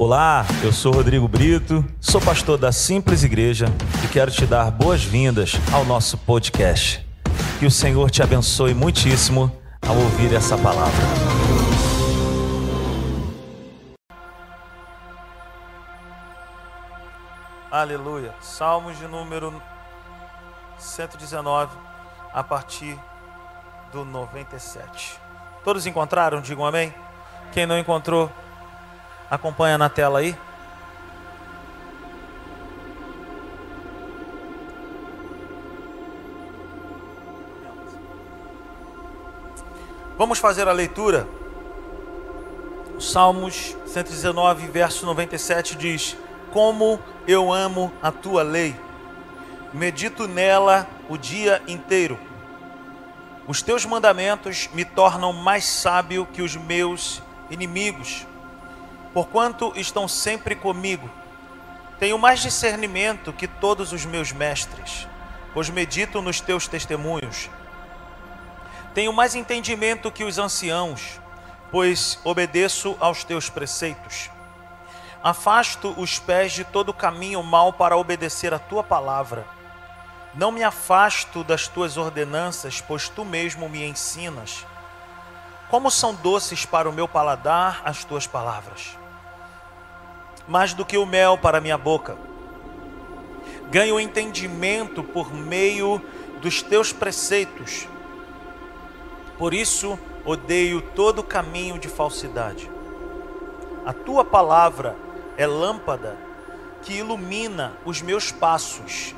Olá, eu sou Rodrigo Brito, sou pastor da Simples Igreja e quero te dar boas-vindas ao nosso podcast. Que o Senhor te abençoe muitíssimo ao ouvir essa palavra. Aleluia. Salmos de número 119, a partir do 97. Todos encontraram? Digam amém. Quem não encontrou, Acompanha na tela aí. Vamos fazer a leitura. Salmos 119, verso 97 diz: Como eu amo a tua lei, medito nela o dia inteiro. Os teus mandamentos me tornam mais sábio que os meus inimigos porquanto estão sempre comigo. Tenho mais discernimento que todos os meus mestres, pois medito nos teus testemunhos. Tenho mais entendimento que os anciãos, pois obedeço aos teus preceitos. Afasto os pés de todo caminho mal para obedecer a tua palavra. Não me afasto das tuas ordenanças, pois tu mesmo me ensinas. Como são doces para o meu paladar as tuas palavras, mais do que o mel para minha boca. Ganho entendimento por meio dos teus preceitos. Por isso odeio todo caminho de falsidade. A tua palavra é lâmpada que ilumina os meus passos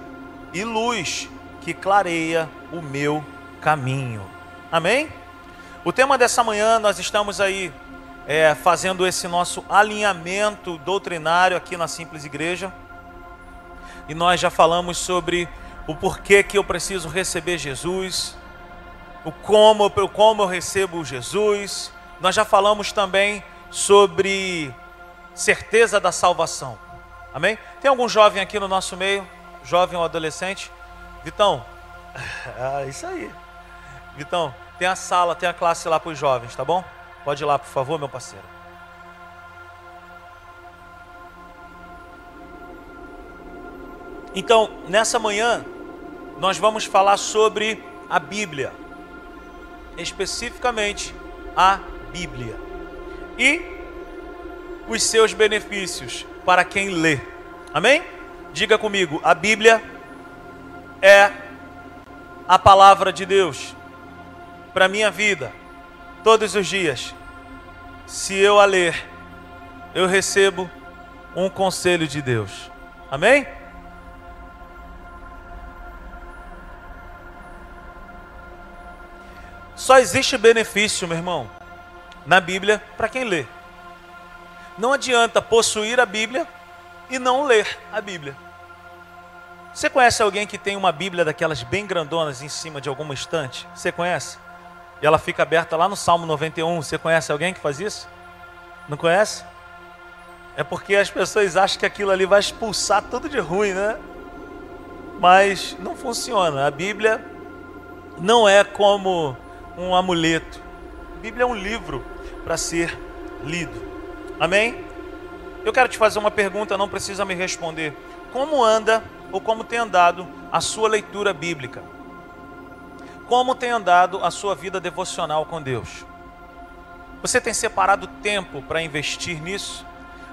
e luz que clareia o meu caminho. Amém? O tema dessa manhã, nós estamos aí é, fazendo esse nosso alinhamento doutrinário aqui na Simples Igreja. E nós já falamos sobre o porquê que eu preciso receber Jesus, o como, o como eu recebo Jesus. Nós já falamos também sobre certeza da salvação. Amém? Tem algum jovem aqui no nosso meio? Jovem ou adolescente? Vitão? Ah, isso aí. Vitão, tem a sala, tem a classe lá para os jovens, tá bom? Pode ir lá, por favor, meu parceiro. Então, nessa manhã, nós vamos falar sobre a Bíblia, especificamente a Bíblia e os seus benefícios para quem lê. Amém? Diga comigo, a Bíblia é a palavra de Deus para a minha vida, todos os dias. Se eu a ler, eu recebo um conselho de Deus. Amém? Só existe benefício, meu irmão, na Bíblia para quem lê. Não adianta possuir a Bíblia e não ler a Bíblia. Você conhece alguém que tem uma Bíblia daquelas bem grandonas em cima de alguma estante? Você conhece? E ela fica aberta lá no Salmo 91. Você conhece alguém que faz isso? Não conhece? É porque as pessoas acham que aquilo ali vai expulsar tudo de ruim, né? Mas não funciona. A Bíblia não é como um amuleto. A Bíblia é um livro para ser lido. Amém? Eu quero te fazer uma pergunta, não precisa me responder. Como anda ou como tem andado a sua leitura bíblica? Como tem andado a sua vida devocional com Deus? Você tem separado tempo para investir nisso?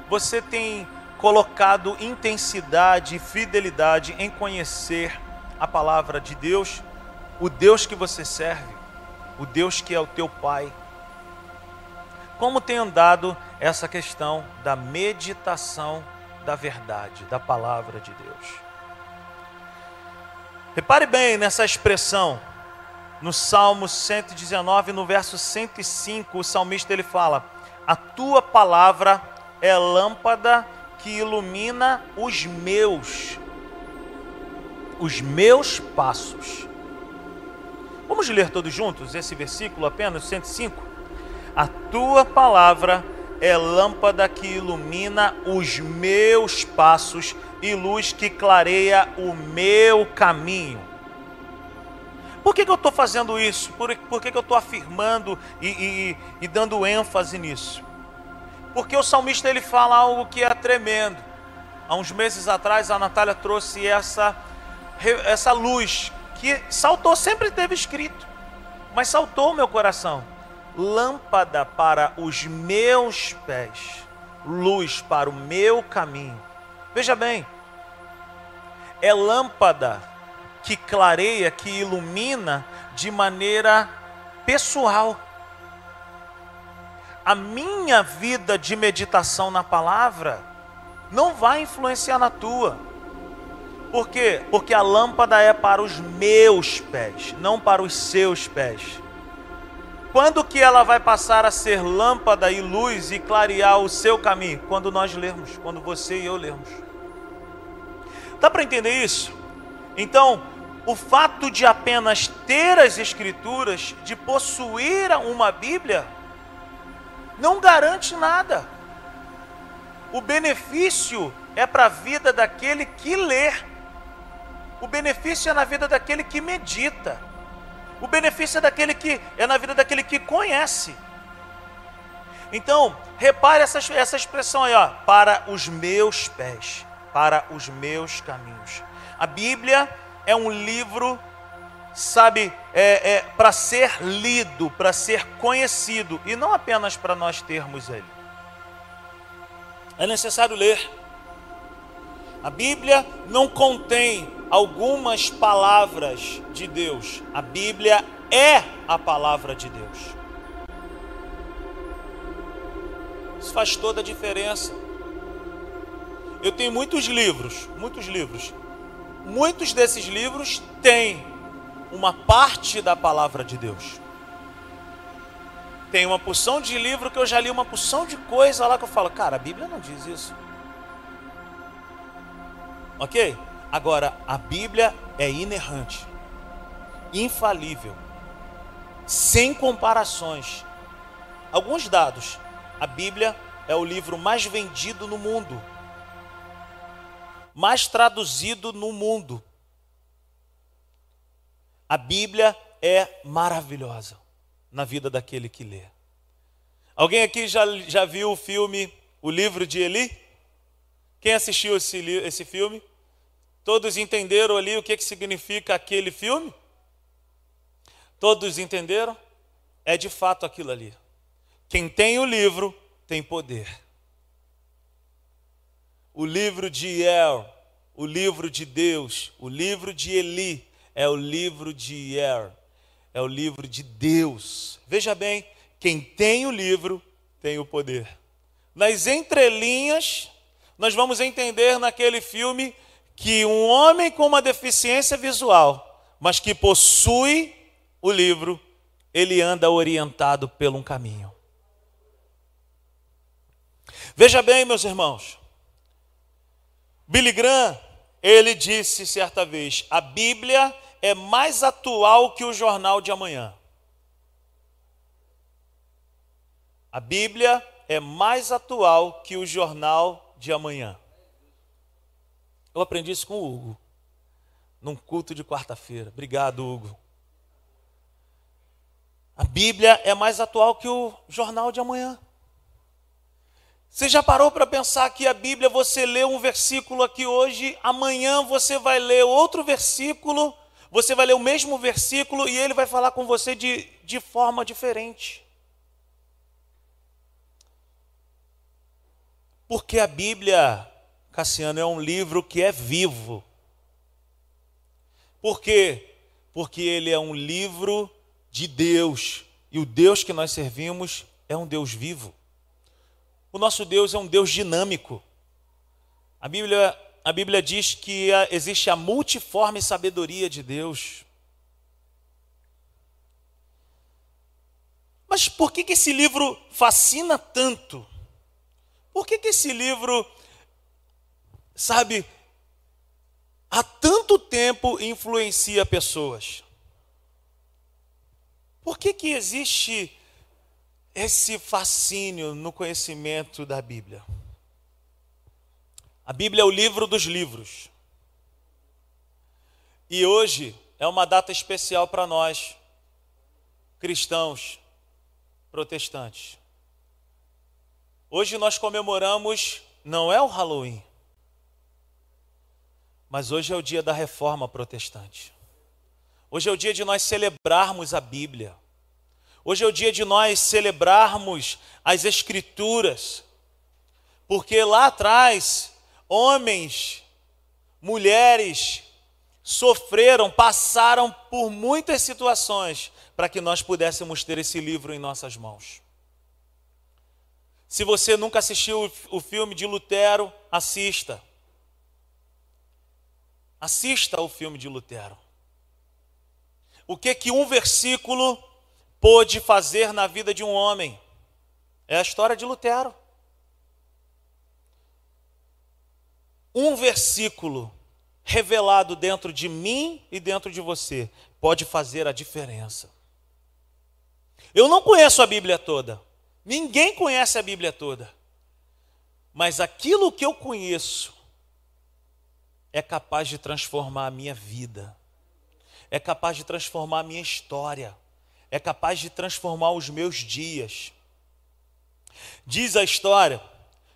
Você tem colocado intensidade e fidelidade em conhecer a palavra de Deus, o Deus que você serve, o Deus que é o teu Pai? Como tem andado essa questão da meditação da verdade, da palavra de Deus? Repare bem nessa expressão, no Salmo 119, no verso 105, o salmista ele fala: A tua palavra é lâmpada que ilumina os meus os meus passos. Vamos ler todos juntos esse versículo apenas 105? A tua palavra é lâmpada que ilumina os meus passos e luz que clareia o meu caminho. Por que, que eu estou fazendo isso? Por, por que, que eu estou afirmando e, e, e dando ênfase nisso? Porque o salmista ele fala algo que é tremendo. Há uns meses atrás a Natália trouxe essa essa luz que saltou, sempre teve escrito, mas saltou o meu coração. Lâmpada para os meus pés, luz para o meu caminho. Veja bem, é lâmpada que clareia, que ilumina de maneira pessoal. A minha vida de meditação na palavra não vai influenciar na tua. Por quê? Porque a lâmpada é para os meus pés, não para os seus pés. Quando que ela vai passar a ser lâmpada e luz e clarear o seu caminho? Quando nós lermos, quando você e eu lermos. Dá para entender isso? Então, o fato de apenas ter as Escrituras, de possuir uma Bíblia, não garante nada. O benefício é para a vida daquele que lê. O benefício é na vida daquele que medita. O benefício é daquele que é na vida daquele que conhece. Então, repare essa, essa expressão aí, ó, para os meus pés, para os meus caminhos. A Bíblia é um livro, sabe, é, é para ser lido, para ser conhecido, e não apenas para nós termos ele. É necessário ler. A Bíblia não contém algumas palavras de Deus. A Bíblia é a palavra de Deus. Isso faz toda a diferença. Eu tenho muitos livros, muitos livros. Muitos desses livros têm uma parte da palavra de Deus. Tem uma porção de livro que eu já li uma porção de coisa lá que eu falo, cara, a Bíblia não diz isso. Ok? Agora, a Bíblia é inerrante, infalível, sem comparações. Alguns dados: a Bíblia é o livro mais vendido no mundo, mais traduzido no mundo. A Bíblia é maravilhosa na vida daquele que lê. Alguém aqui já, já viu o filme O Livro de Eli? Quem assistiu esse, esse filme? Todos entenderam ali o que, que significa aquele filme? Todos entenderam? É de fato aquilo ali. Quem tem o livro tem poder. O livro de El, o livro de Deus, o livro de Eli é o livro de Er, é o livro de Deus. Veja bem, quem tem o livro tem o poder. Nas entrelinhas, nós vamos entender naquele filme que um homem com uma deficiência visual, mas que possui o livro, ele anda orientado pelo um caminho. Veja bem, meus irmãos. Billy Graham, ele disse certa vez: a Bíblia é mais atual que o jornal de amanhã. A Bíblia é mais atual que o jornal de amanhã. Eu aprendi isso com o Hugo, num culto de quarta-feira. Obrigado, Hugo. A Bíblia é mais atual que o jornal de amanhã. Você já parou para pensar que a Bíblia, você lê um versículo aqui hoje, amanhã você vai ler outro versículo, você vai ler o mesmo versículo e ele vai falar com você de, de forma diferente. Porque a Bíblia Cassiano, é um livro que é vivo. Por quê? Porque ele é um livro de Deus. E o Deus que nós servimos é um Deus vivo. O nosso Deus é um Deus dinâmico. A Bíblia, a Bíblia diz que existe a multiforme sabedoria de Deus. Mas por que, que esse livro fascina tanto? Por que, que esse livro sabe, há tanto tempo influencia pessoas. Por que, que existe esse fascínio no conhecimento da Bíblia? A Bíblia é o livro dos livros. E hoje é uma data especial para nós, cristãos protestantes. Hoje nós comemoramos, não é o Halloween, mas hoje é o dia da reforma protestante. Hoje é o dia de nós celebrarmos a Bíblia. Hoje é o dia de nós celebrarmos as Escrituras. Porque lá atrás, homens, mulheres, sofreram, passaram por muitas situações para que nós pudéssemos ter esse livro em nossas mãos. Se você nunca assistiu o filme de Lutero, assista. Assista o filme de Lutero. O que que um versículo pôde fazer na vida de um homem? É a história de Lutero. Um versículo revelado dentro de mim e dentro de você pode fazer a diferença. Eu não conheço a Bíblia toda, ninguém conhece a Bíblia toda, mas aquilo que eu conheço é capaz de transformar a minha vida, é capaz de transformar a minha história, é capaz de transformar os meus dias. Diz a história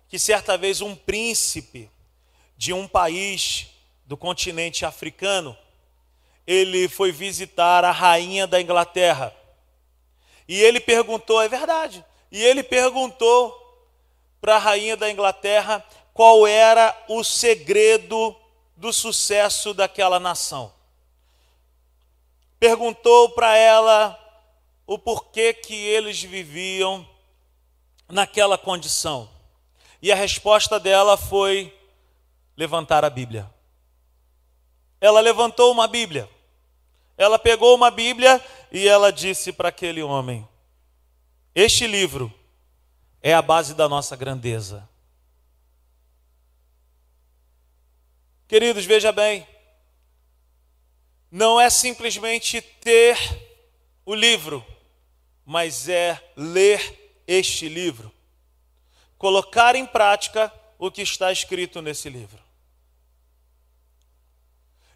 que certa vez um príncipe de um país do continente africano, ele foi visitar a rainha da Inglaterra. E ele perguntou, é verdade, e ele perguntou para a rainha da Inglaterra qual era o segredo do sucesso daquela nação. Perguntou para ela o porquê que eles viviam naquela condição. E a resposta dela foi levantar a Bíblia ela levantou uma Bíblia. Ela pegou uma Bíblia e ela disse para aquele homem: Este livro é a base da nossa grandeza. Queridos, veja bem, não é simplesmente ter o livro, mas é ler este livro, colocar em prática o que está escrito nesse livro.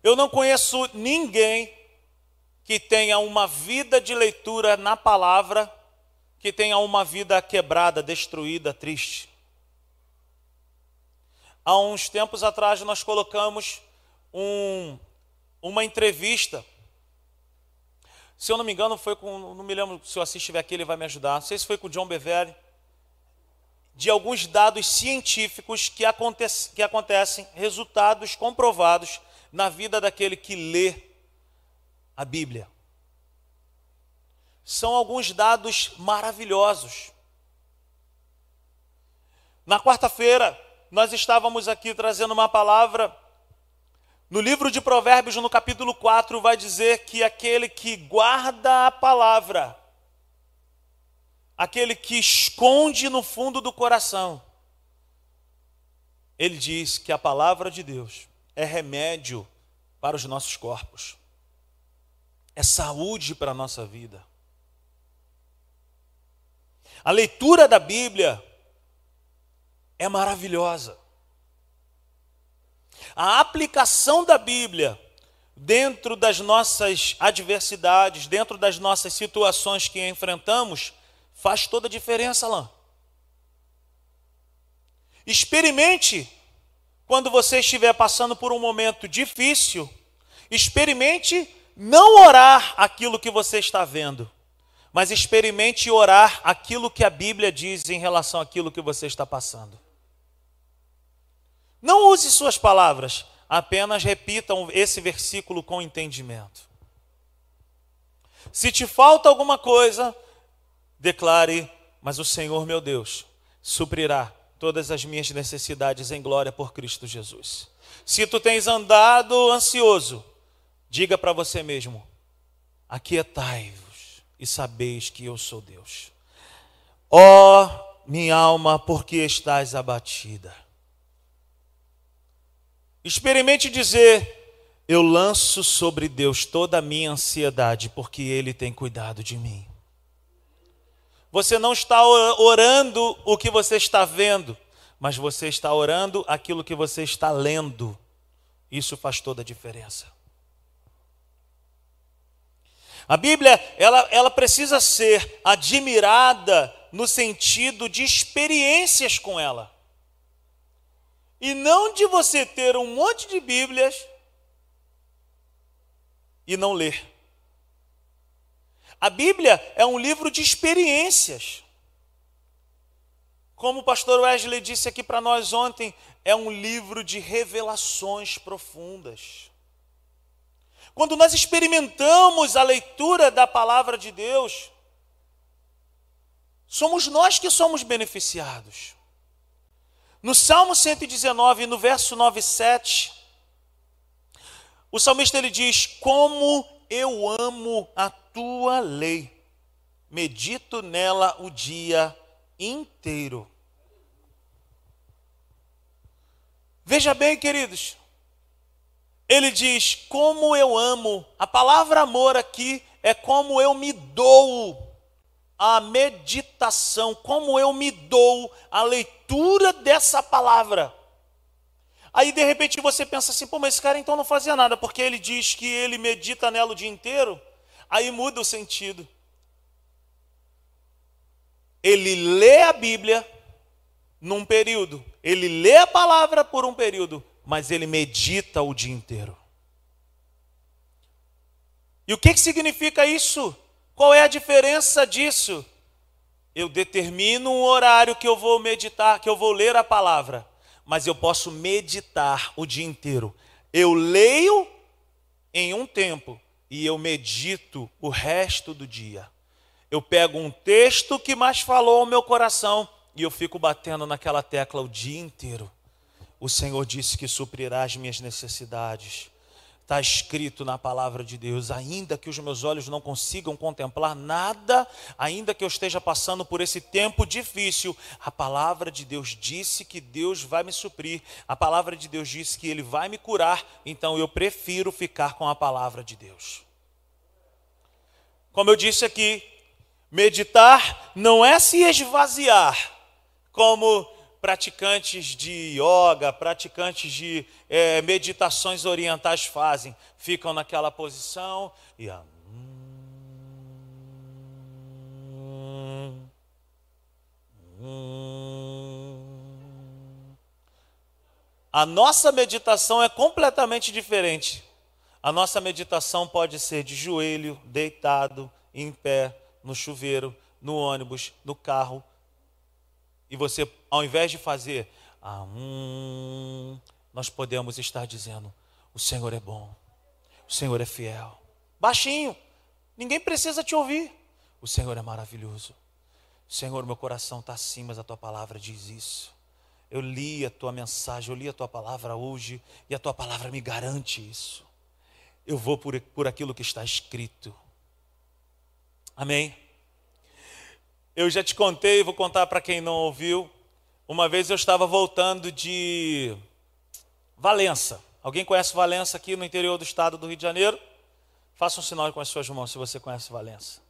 Eu não conheço ninguém que tenha uma vida de leitura na palavra, que tenha uma vida quebrada, destruída, triste. Há uns tempos atrás nós colocamos um, uma entrevista. Se eu não me engano, foi com. Não me lembro se o Assis estiver aqui, ele vai me ajudar. Não sei se foi com o John Beverly. De alguns dados científicos que, acontece, que acontecem, resultados comprovados na vida daquele que lê a Bíblia. São alguns dados maravilhosos. Na quarta-feira, nós estávamos aqui trazendo uma palavra. No livro de Provérbios, no capítulo 4, vai dizer que aquele que guarda a palavra, aquele que esconde no fundo do coração, ele diz que a palavra de Deus é remédio para os nossos corpos, é saúde para a nossa vida. A leitura da Bíblia é maravilhosa. A aplicação da Bíblia dentro das nossas adversidades, dentro das nossas situações que enfrentamos, faz toda a diferença, lá. Experimente quando você estiver passando por um momento difícil, experimente não orar aquilo que você está vendo, mas experimente orar aquilo que a Bíblia diz em relação àquilo que você está passando. Não use suas palavras, apenas repitam esse versículo com entendimento. Se te falta alguma coisa, declare: Mas o Senhor meu Deus suprirá todas as minhas necessidades em glória por Cristo Jesus. Se tu tens andado ansioso, diga para você mesmo: aquietai-vos e sabeis que eu sou Deus. Ó oh, minha alma, porque estás abatida? Experimente dizer: eu lanço sobre Deus toda a minha ansiedade, porque Ele tem cuidado de mim. Você não está orando o que você está vendo, mas você está orando aquilo que você está lendo. Isso faz toda a diferença. A Bíblia, ela, ela precisa ser admirada no sentido de experiências com ela. E não de você ter um monte de Bíblias e não ler. A Bíblia é um livro de experiências. Como o pastor Wesley disse aqui para nós ontem, é um livro de revelações profundas. Quando nós experimentamos a leitura da palavra de Deus, somos nós que somos beneficiados. No Salmo 119, no verso 9 e 7, o salmista ele diz: Como eu amo a tua lei, medito nela o dia inteiro. Veja bem, queridos, ele diz: Como eu amo, a palavra amor aqui é como eu me dou a meditação, como eu me dou a leitura dessa palavra. Aí de repente você pensa assim, pô, mas esse cara então não fazia nada, porque ele diz que ele medita nela o dia inteiro, aí muda o sentido. Ele lê a Bíblia num período, ele lê a palavra por um período, mas ele medita o dia inteiro. E o que, que significa isso? Qual é a diferença disso? Eu determino um horário que eu vou meditar, que eu vou ler a palavra mas eu posso meditar o dia inteiro. Eu leio em um tempo e eu medito o resto do dia. Eu pego um texto que mais falou ao meu coração e eu fico batendo naquela tecla o dia inteiro. O Senhor disse que suprirá as minhas necessidades. Está escrito na palavra de Deus, ainda que os meus olhos não consigam contemplar nada, ainda que eu esteja passando por esse tempo difícil, a palavra de Deus disse que Deus vai me suprir, a palavra de Deus disse que Ele vai me curar, então eu prefiro ficar com a palavra de Deus. Como eu disse aqui, meditar não é se esvaziar, como praticantes de yoga, praticantes de é, meditações orientais fazem. Ficam naquela posição e a. A nossa meditação é completamente diferente. A nossa meditação pode ser de joelho, deitado, em pé, no chuveiro, no ônibus, no carro, e você, ao invés de fazer, ah, hum, nós podemos estar dizendo: o Senhor é bom, o Senhor é fiel. Baixinho, ninguém precisa te ouvir. O Senhor é maravilhoso. Senhor, meu coração está assim, mas a tua palavra diz isso. Eu li a tua mensagem, eu li a tua palavra hoje, e a tua palavra me garante isso. Eu vou por, por aquilo que está escrito. Amém? Eu já te contei, vou contar para quem não ouviu. Uma vez eu estava voltando de Valença. Alguém conhece Valença aqui no interior do estado do Rio de Janeiro? Faça um sinal com as suas mãos se você conhece Valença.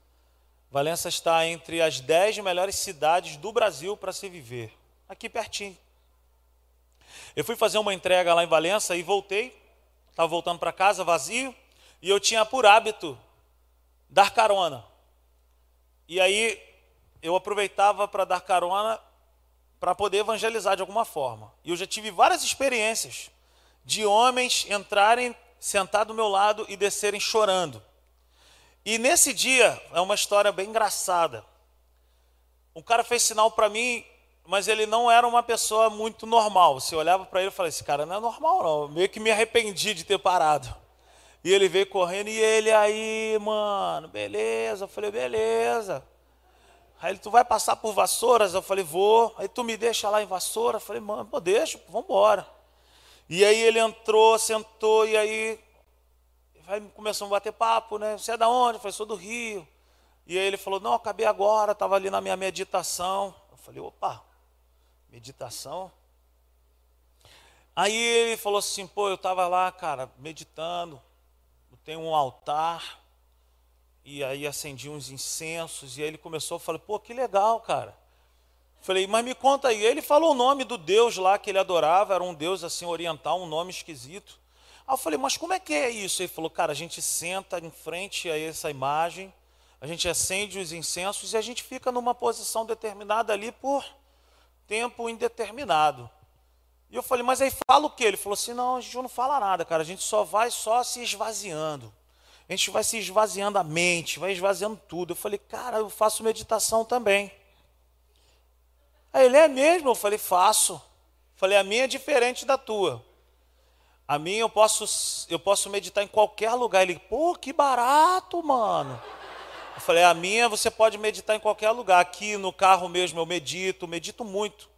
Valença está entre as dez melhores cidades do Brasil para se viver. Aqui pertinho. Eu fui fazer uma entrega lá em Valença e voltei. Estava voltando para casa vazio. E eu tinha por hábito dar carona. E aí eu aproveitava para dar carona para poder evangelizar de alguma forma. E eu já tive várias experiências de homens entrarem, sentar do meu lado e descerem chorando. E nesse dia, é uma história bem engraçada. Um cara fez sinal para mim, mas ele não era uma pessoa muito normal. Você olhava para ele e falava: Esse cara não é normal, não. Eu meio que me arrependi de ter parado. E ele veio correndo e ele aí, mano, beleza. Eu falei: Beleza. Aí ele, tu vai passar por Vassouras? Eu falei, vou. Aí tu me deixa lá em Vassoura? Eu falei, mano, pô, deixa, vamos embora. E aí ele entrou, sentou, e aí começamos a bater papo, né? Você é da onde? Eu falei, sou do Rio. E aí ele falou, não, acabei agora, estava ali na minha meditação. Eu falei, opa, meditação? Aí ele falou assim, pô, eu estava lá, cara, meditando, tem um altar, e aí acendi uns incensos, e aí ele começou, eu falei, pô, que legal, cara. Falei, mas me conta aí. Ele falou o nome do Deus lá que ele adorava, era um Deus assim oriental, um nome esquisito. Aí eu falei, mas como é que é isso? Ele falou, cara, a gente senta em frente a essa imagem, a gente acende os incensos e a gente fica numa posição determinada ali por tempo indeterminado. E eu falei, mas aí fala o quê? Ele falou assim: não, a gente não fala nada, cara, a gente só vai só se esvaziando. A gente vai se esvaziando a mente, vai esvaziando tudo. Eu falei, cara, eu faço meditação também. Aí ele é mesmo? Eu falei, faço. Eu falei, a minha é diferente da tua. A minha eu posso, eu posso meditar em qualquer lugar. Ele, pô, que barato, mano. Eu falei, a minha você pode meditar em qualquer lugar. Aqui no carro mesmo eu medito, medito muito.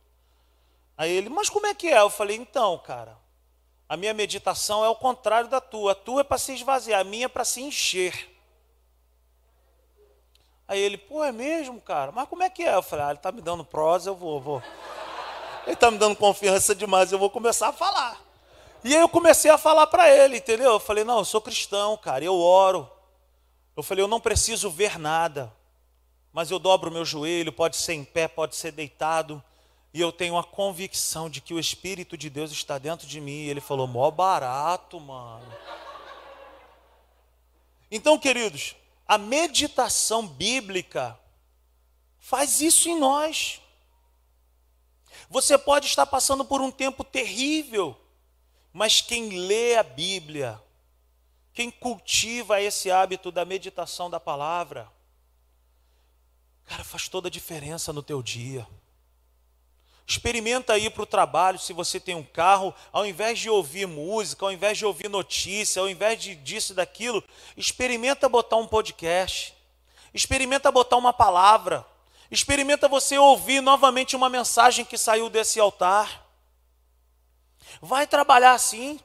Aí ele, mas como é que é? Eu falei, então, cara, a minha meditação é o contrário da tua. A tua é para se esvaziar, a minha é para se encher. Aí ele, pô, é mesmo, cara? Mas como é que é? Eu falei, ah, ele está me dando prosa, eu vou, vou. Ele está me dando confiança demais, eu vou começar a falar. E aí eu comecei a falar para ele, entendeu? Eu falei, não, eu sou cristão, cara, eu oro. Eu falei, eu não preciso ver nada, mas eu dobro o meu joelho, pode ser em pé, pode ser deitado, e eu tenho a convicção de que o Espírito de Deus está dentro de mim. E ele falou, mó barato, mano. Então, queridos, a meditação bíblica faz isso em nós. Você pode estar passando por um tempo terrível, mas quem lê a Bíblia, quem cultiva esse hábito da meditação da palavra, cara, faz toda a diferença no teu dia. Experimenta ir para o trabalho, se você tem um carro, ao invés de ouvir música, ao invés de ouvir notícia, ao invés de disso e daquilo, experimenta botar um podcast. Experimenta botar uma palavra. Experimenta você ouvir novamente uma mensagem que saiu desse altar. Vai trabalhar assim.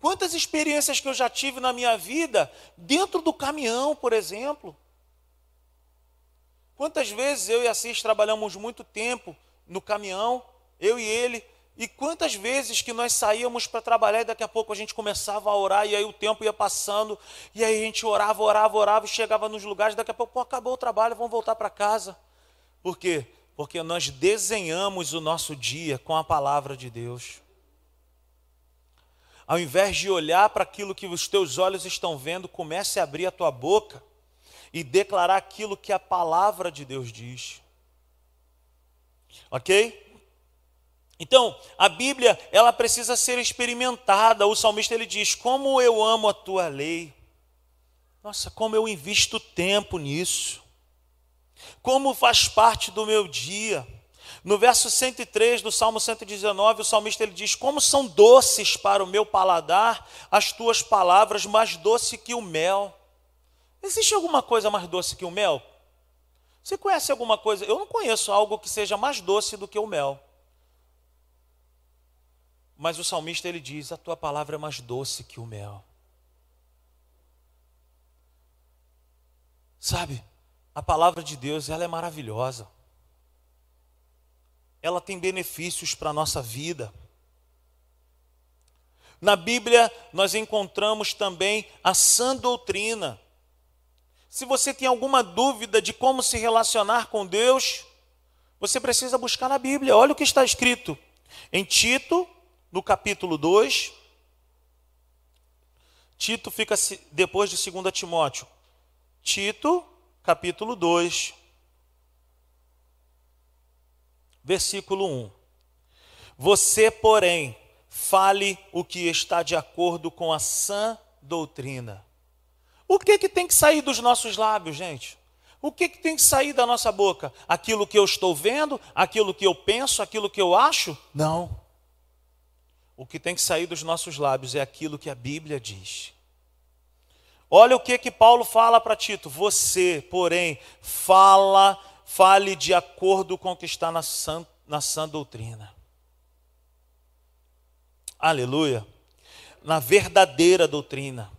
Quantas experiências que eu já tive na minha vida dentro do caminhão, por exemplo. Quantas vezes eu e a Cis trabalhamos muito tempo no caminhão, eu e ele, e quantas vezes que nós saíamos para trabalhar e daqui a pouco a gente começava a orar e aí o tempo ia passando e aí a gente orava, orava, orava e chegava nos lugares, daqui a pouco, pô, acabou o trabalho, vamos voltar para casa. Por quê? Porque nós desenhamos o nosso dia com a palavra de Deus. Ao invés de olhar para aquilo que os teus olhos estão vendo, comece a abrir a tua boca e declarar aquilo que a palavra de Deus diz. Ok? Então, a Bíblia, ela precisa ser experimentada. O salmista ele diz: "Como eu amo a tua lei". Nossa, como eu invisto tempo nisso. Como faz parte do meu dia. No verso 103 do Salmo 119, o salmista ele diz: "Como são doces para o meu paladar as tuas palavras, mais doce que o mel". Existe alguma coisa mais doce que o mel? Você conhece alguma coisa? Eu não conheço algo que seja mais doce do que o mel. Mas o salmista ele diz: A tua palavra é mais doce que o mel. Sabe, a palavra de Deus ela é maravilhosa. Ela tem benefícios para a nossa vida. Na Bíblia nós encontramos também a sã doutrina. Se você tem alguma dúvida de como se relacionar com Deus, você precisa buscar na Bíblia. Olha o que está escrito em Tito, no capítulo 2. Tito fica depois de 2 Timóteo. Tito, capítulo 2, versículo 1. Você, porém, fale o que está de acordo com a sã doutrina o que, que tem que sair dos nossos lábios, gente? O que, que tem que sair da nossa boca? Aquilo que eu estou vendo? Aquilo que eu penso? Aquilo que eu acho? Não. O que tem que sair dos nossos lábios é aquilo que a Bíblia diz. Olha o que que Paulo fala para Tito: você, porém, fala, fale de acordo com o que está na sã, na sã doutrina. Aleluia. Na verdadeira doutrina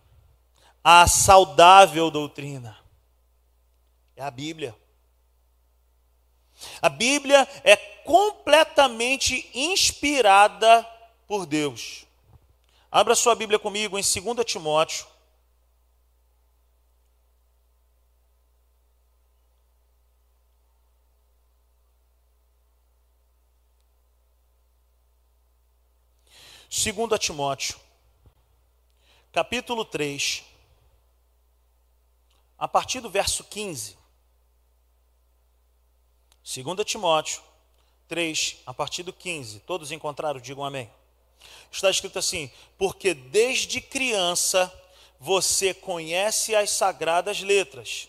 a saudável doutrina? É a Bíblia. A Bíblia é completamente inspirada por Deus. Abra sua Bíblia comigo em 2 Timóteo. Segundo Timóteo, capítulo 3. A partir do verso 15. 2 Timóteo 3, a partir do 15. Todos encontraram? Digam amém. Está escrito assim: Porque desde criança você conhece as sagradas letras.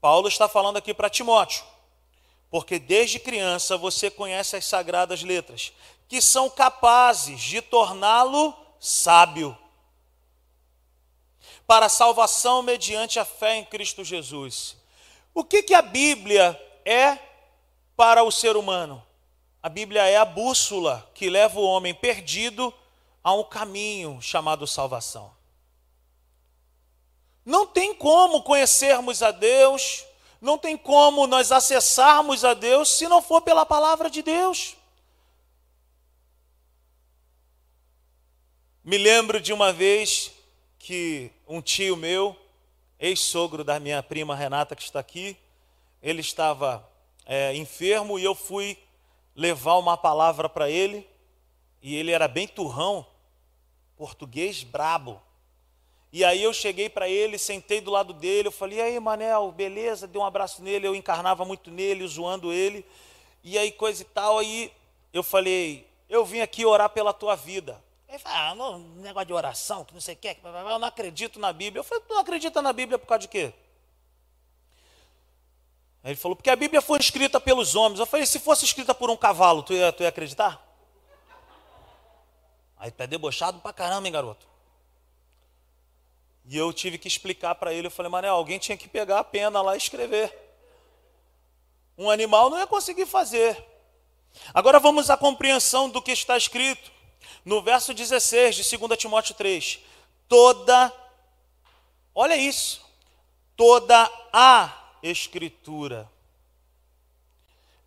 Paulo está falando aqui para Timóteo. Porque desde criança você conhece as sagradas letras, que são capazes de torná-lo sábio para a salvação mediante a fé em Cristo Jesus. O que, que a Bíblia é para o ser humano? A Bíblia é a bússola que leva o homem perdido a um caminho chamado salvação. Não tem como conhecermos a Deus, não tem como nós acessarmos a Deus se não for pela palavra de Deus. Me lembro de uma vez que um tio meu, ex-sogro da minha prima Renata, que está aqui, ele estava é, enfermo e eu fui levar uma palavra para ele, e ele era bem turrão, português brabo. E aí eu cheguei para ele, sentei do lado dele, eu falei, e aí Manel, beleza? Dei um abraço nele, eu encarnava muito nele, zoando ele, e aí coisa e tal, aí eu falei, eu vim aqui orar pela tua vida. Ele fala, ah, não, negócio de oração, que não sei o que, eu não acredito na Bíblia. Eu falei, tu não acredita na Bíblia por causa de quê? Aí ele falou, porque a Bíblia foi escrita pelos homens. Eu falei, se fosse escrita por um cavalo, tu ia, tu ia acreditar? Aí tá debochado pra caramba, hein, garoto? E eu tive que explicar para ele, eu falei, Manel, alguém tinha que pegar a pena lá e escrever. Um animal não ia conseguir fazer. Agora vamos à compreensão do que está escrito. No verso 16 de 2 Timóteo 3, toda, olha isso, toda a Escritura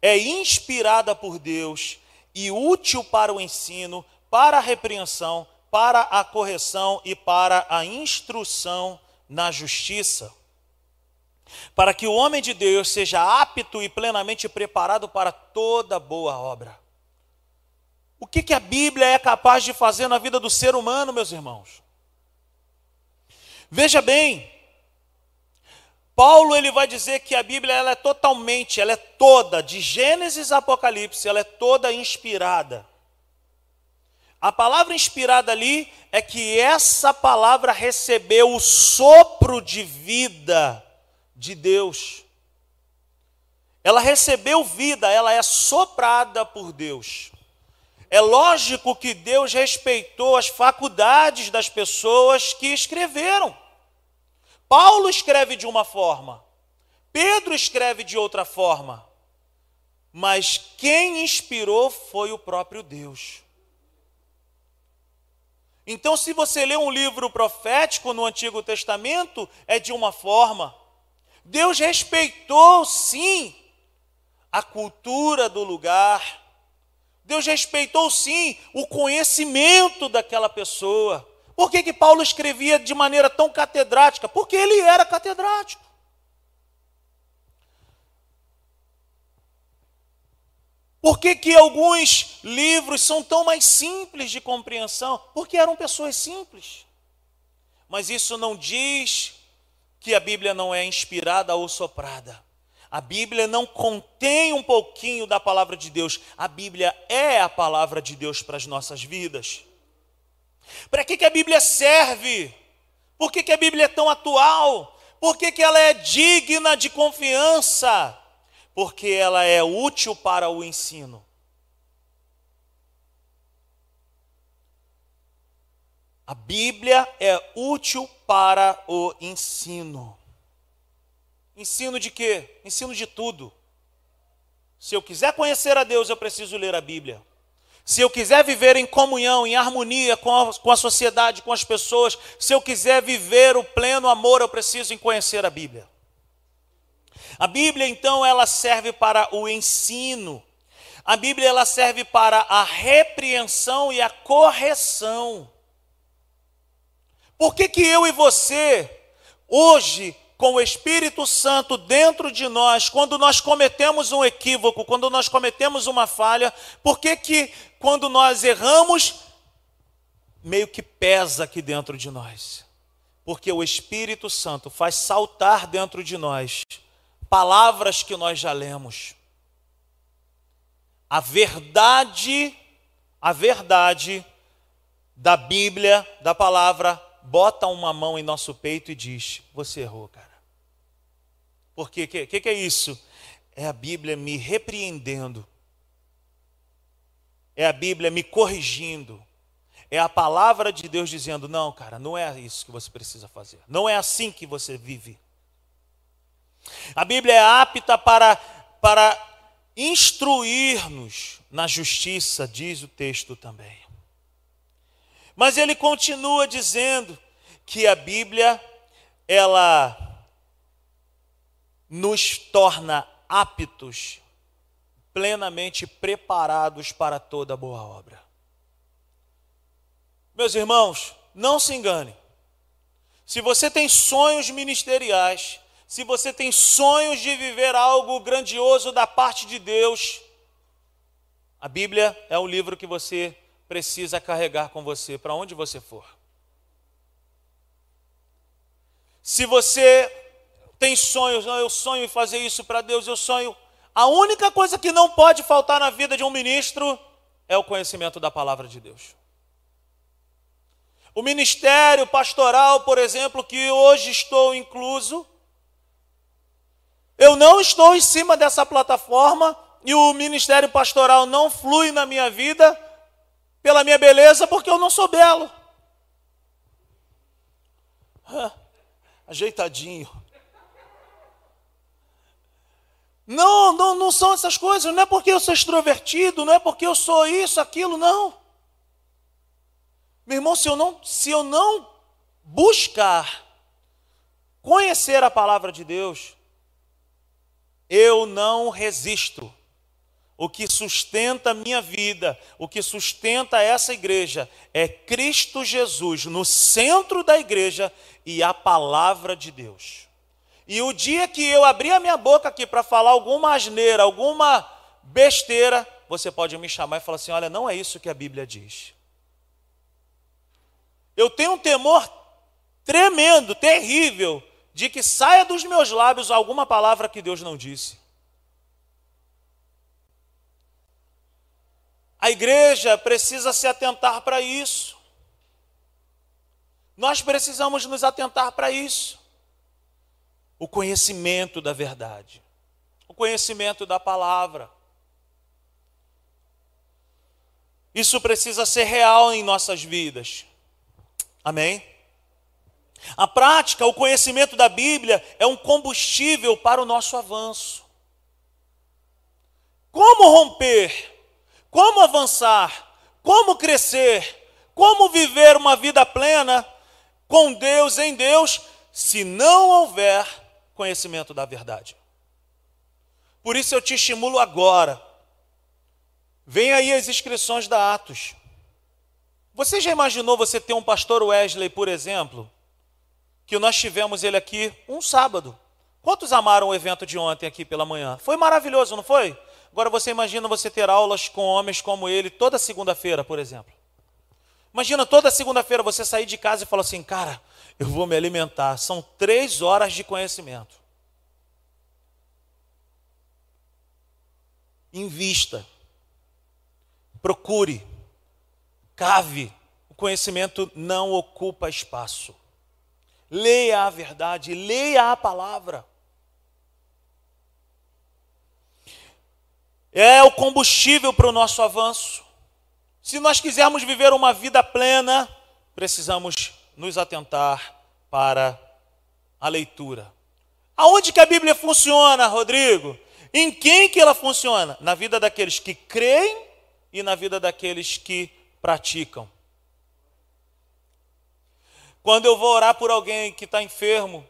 é inspirada por Deus e útil para o ensino, para a repreensão, para a correção e para a instrução na justiça, para que o homem de Deus seja apto e plenamente preparado para toda boa obra. O que, que a Bíblia é capaz de fazer na vida do ser humano, meus irmãos? Veja bem, Paulo ele vai dizer que a Bíblia ela é totalmente, ela é toda, de Gênesis a Apocalipse, ela é toda inspirada. A palavra inspirada ali é que essa palavra recebeu o sopro de vida de Deus. Ela recebeu vida, ela é soprada por Deus. É lógico que Deus respeitou as faculdades das pessoas que escreveram. Paulo escreve de uma forma, Pedro escreve de outra forma, mas quem inspirou foi o próprio Deus. Então, se você lê um livro profético no Antigo Testamento, é de uma forma. Deus respeitou, sim, a cultura do lugar, Deus respeitou sim o conhecimento daquela pessoa. Por que, que Paulo escrevia de maneira tão catedrática? Porque ele era catedrático. Por que, que alguns livros são tão mais simples de compreensão? Porque eram pessoas simples. Mas isso não diz que a Bíblia não é inspirada ou soprada. A Bíblia não contém um pouquinho da palavra de Deus, a Bíblia é a palavra de Deus para as nossas vidas. Para que, que a Bíblia serve? Por que, que a Bíblia é tão atual? Por que, que ela é digna de confiança? Porque ela é útil para o ensino. A Bíblia é útil para o ensino. Ensino de quê? Ensino de tudo. Se eu quiser conhecer a Deus, eu preciso ler a Bíblia. Se eu quiser viver em comunhão, em harmonia com a, com a sociedade, com as pessoas, se eu quiser viver o pleno amor, eu preciso conhecer a Bíblia. A Bíblia, então, ela serve para o ensino. A Bíblia ela serve para a repreensão e a correção. Por que, que eu e você, hoje, com o Espírito Santo dentro de nós, quando nós cometemos um equívoco, quando nós cometemos uma falha, por que que quando nós erramos, meio que pesa aqui dentro de nós? Porque o Espírito Santo faz saltar dentro de nós palavras que nós já lemos. A verdade, a verdade da Bíblia, da palavra, bota uma mão em nosso peito e diz: Você errou, cara. Por quê? O que, que, que é isso? É a Bíblia me repreendendo, é a Bíblia me corrigindo, é a palavra de Deus dizendo: Não, cara, não é isso que você precisa fazer, não é assim que você vive. A Bíblia é apta para, para instruir-nos na justiça, diz o texto também. Mas ele continua dizendo que a Bíblia ela nos torna aptos, plenamente preparados para toda boa obra. Meus irmãos, não se engane. Se você tem sonhos ministeriais, se você tem sonhos de viver algo grandioso da parte de Deus, a Bíblia é o livro que você precisa carregar com você para onde você for. Se você tem sonhos, eu sonho em fazer isso para Deus, eu sonho. A única coisa que não pode faltar na vida de um ministro é o conhecimento da palavra de Deus. O ministério pastoral, por exemplo, que hoje estou incluso, eu não estou em cima dessa plataforma e o ministério pastoral não flui na minha vida pela minha beleza, porque eu não sou belo. ajeitadinho. Não, não, não são essas coisas. Não é porque eu sou extrovertido, não é porque eu sou isso, aquilo, não. Meu irmão, se eu não, se eu não buscar conhecer a palavra de Deus, eu não resisto o que sustenta a minha vida, o que sustenta essa igreja é Cristo Jesus no centro da igreja e a palavra de Deus. E o dia que eu abrir a minha boca aqui para falar alguma asneira, alguma besteira, você pode me chamar e falar assim: olha, não é isso que a Bíblia diz. Eu tenho um temor tremendo, terrível, de que saia dos meus lábios alguma palavra que Deus não disse. A igreja precisa se atentar para isso. Nós precisamos nos atentar para isso. O conhecimento da verdade, o conhecimento da palavra. Isso precisa ser real em nossas vidas. Amém? A prática, o conhecimento da Bíblia é um combustível para o nosso avanço. Como romper como avançar, como crescer, como viver uma vida plena com Deus, em Deus, se não houver conhecimento da verdade. Por isso eu te estimulo agora. Vem aí as inscrições da Atos. Você já imaginou você ter um pastor Wesley, por exemplo, que nós tivemos ele aqui um sábado? Quantos amaram o evento de ontem aqui pela manhã? Foi maravilhoso, não foi? Agora você imagina você ter aulas com homens como ele toda segunda-feira, por exemplo. Imagina toda segunda-feira você sair de casa e falar assim, cara, eu vou me alimentar. São três horas de conhecimento. Invista. Procure. Cave. O conhecimento não ocupa espaço. Leia a verdade, leia a palavra. é o combustível para o nosso avanço. Se nós quisermos viver uma vida plena, precisamos nos atentar para a leitura. Aonde que a Bíblia funciona, Rodrigo? Em quem que ela funciona? Na vida daqueles que creem e na vida daqueles que praticam. Quando eu vou orar por alguém que está enfermo,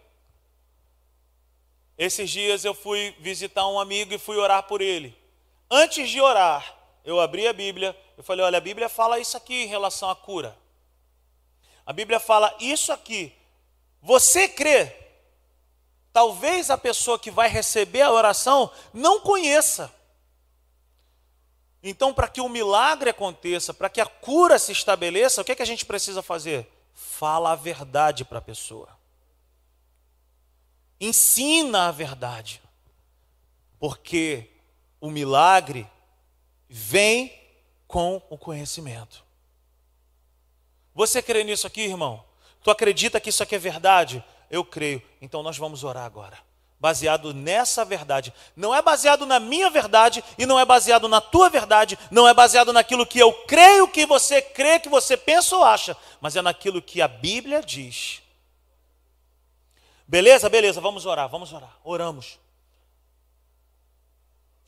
esses dias eu fui visitar um amigo e fui orar por ele. Antes de orar, eu abri a Bíblia, eu falei: olha, a Bíblia fala isso aqui em relação à cura. A Bíblia fala isso aqui. Você crê? Talvez a pessoa que vai receber a oração não conheça. Então, para que o milagre aconteça, para que a cura se estabeleça, o que, é que a gente precisa fazer? Fala a verdade para a pessoa. Ensina a verdade. Porque o milagre vem com o conhecimento. Você crê nisso aqui, irmão? Tu acredita que isso aqui é verdade? Eu creio. Então nós vamos orar agora. Baseado nessa verdade. Não é baseado na minha verdade e não é baseado na tua verdade, não é baseado naquilo que eu creio que você crê, que você pensa ou acha, mas é naquilo que a Bíblia diz. Beleza? Beleza, vamos orar, vamos orar. Oramos.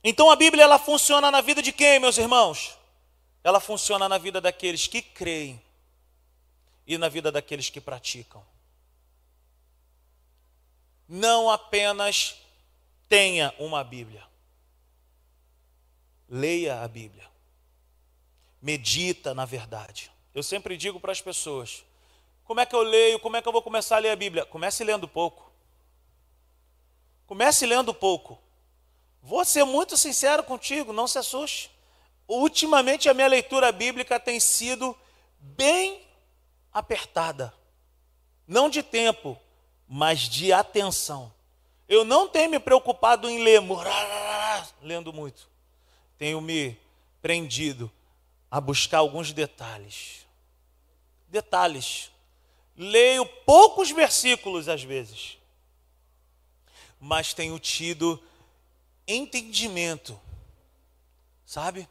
Então a Bíblia ela funciona na vida de quem, meus irmãos? Ela funciona na vida daqueles que creem e na vida daqueles que praticam. Não apenas tenha uma Bíblia. Leia a Bíblia. Medita na verdade. Eu sempre digo para as pessoas: como é que eu leio? Como é que eu vou começar a ler a Bíblia? Comece lendo pouco. Comece lendo pouco. Vou ser muito sincero contigo, não se assuste. Ultimamente a minha leitura bíblica tem sido bem apertada. Não de tempo, mas de atenção. Eu não tenho me preocupado em ler, lendo muito. Tenho me prendido a buscar alguns detalhes. Detalhes. Leio poucos versículos às vezes, mas tenho tido entendimento. Sabe?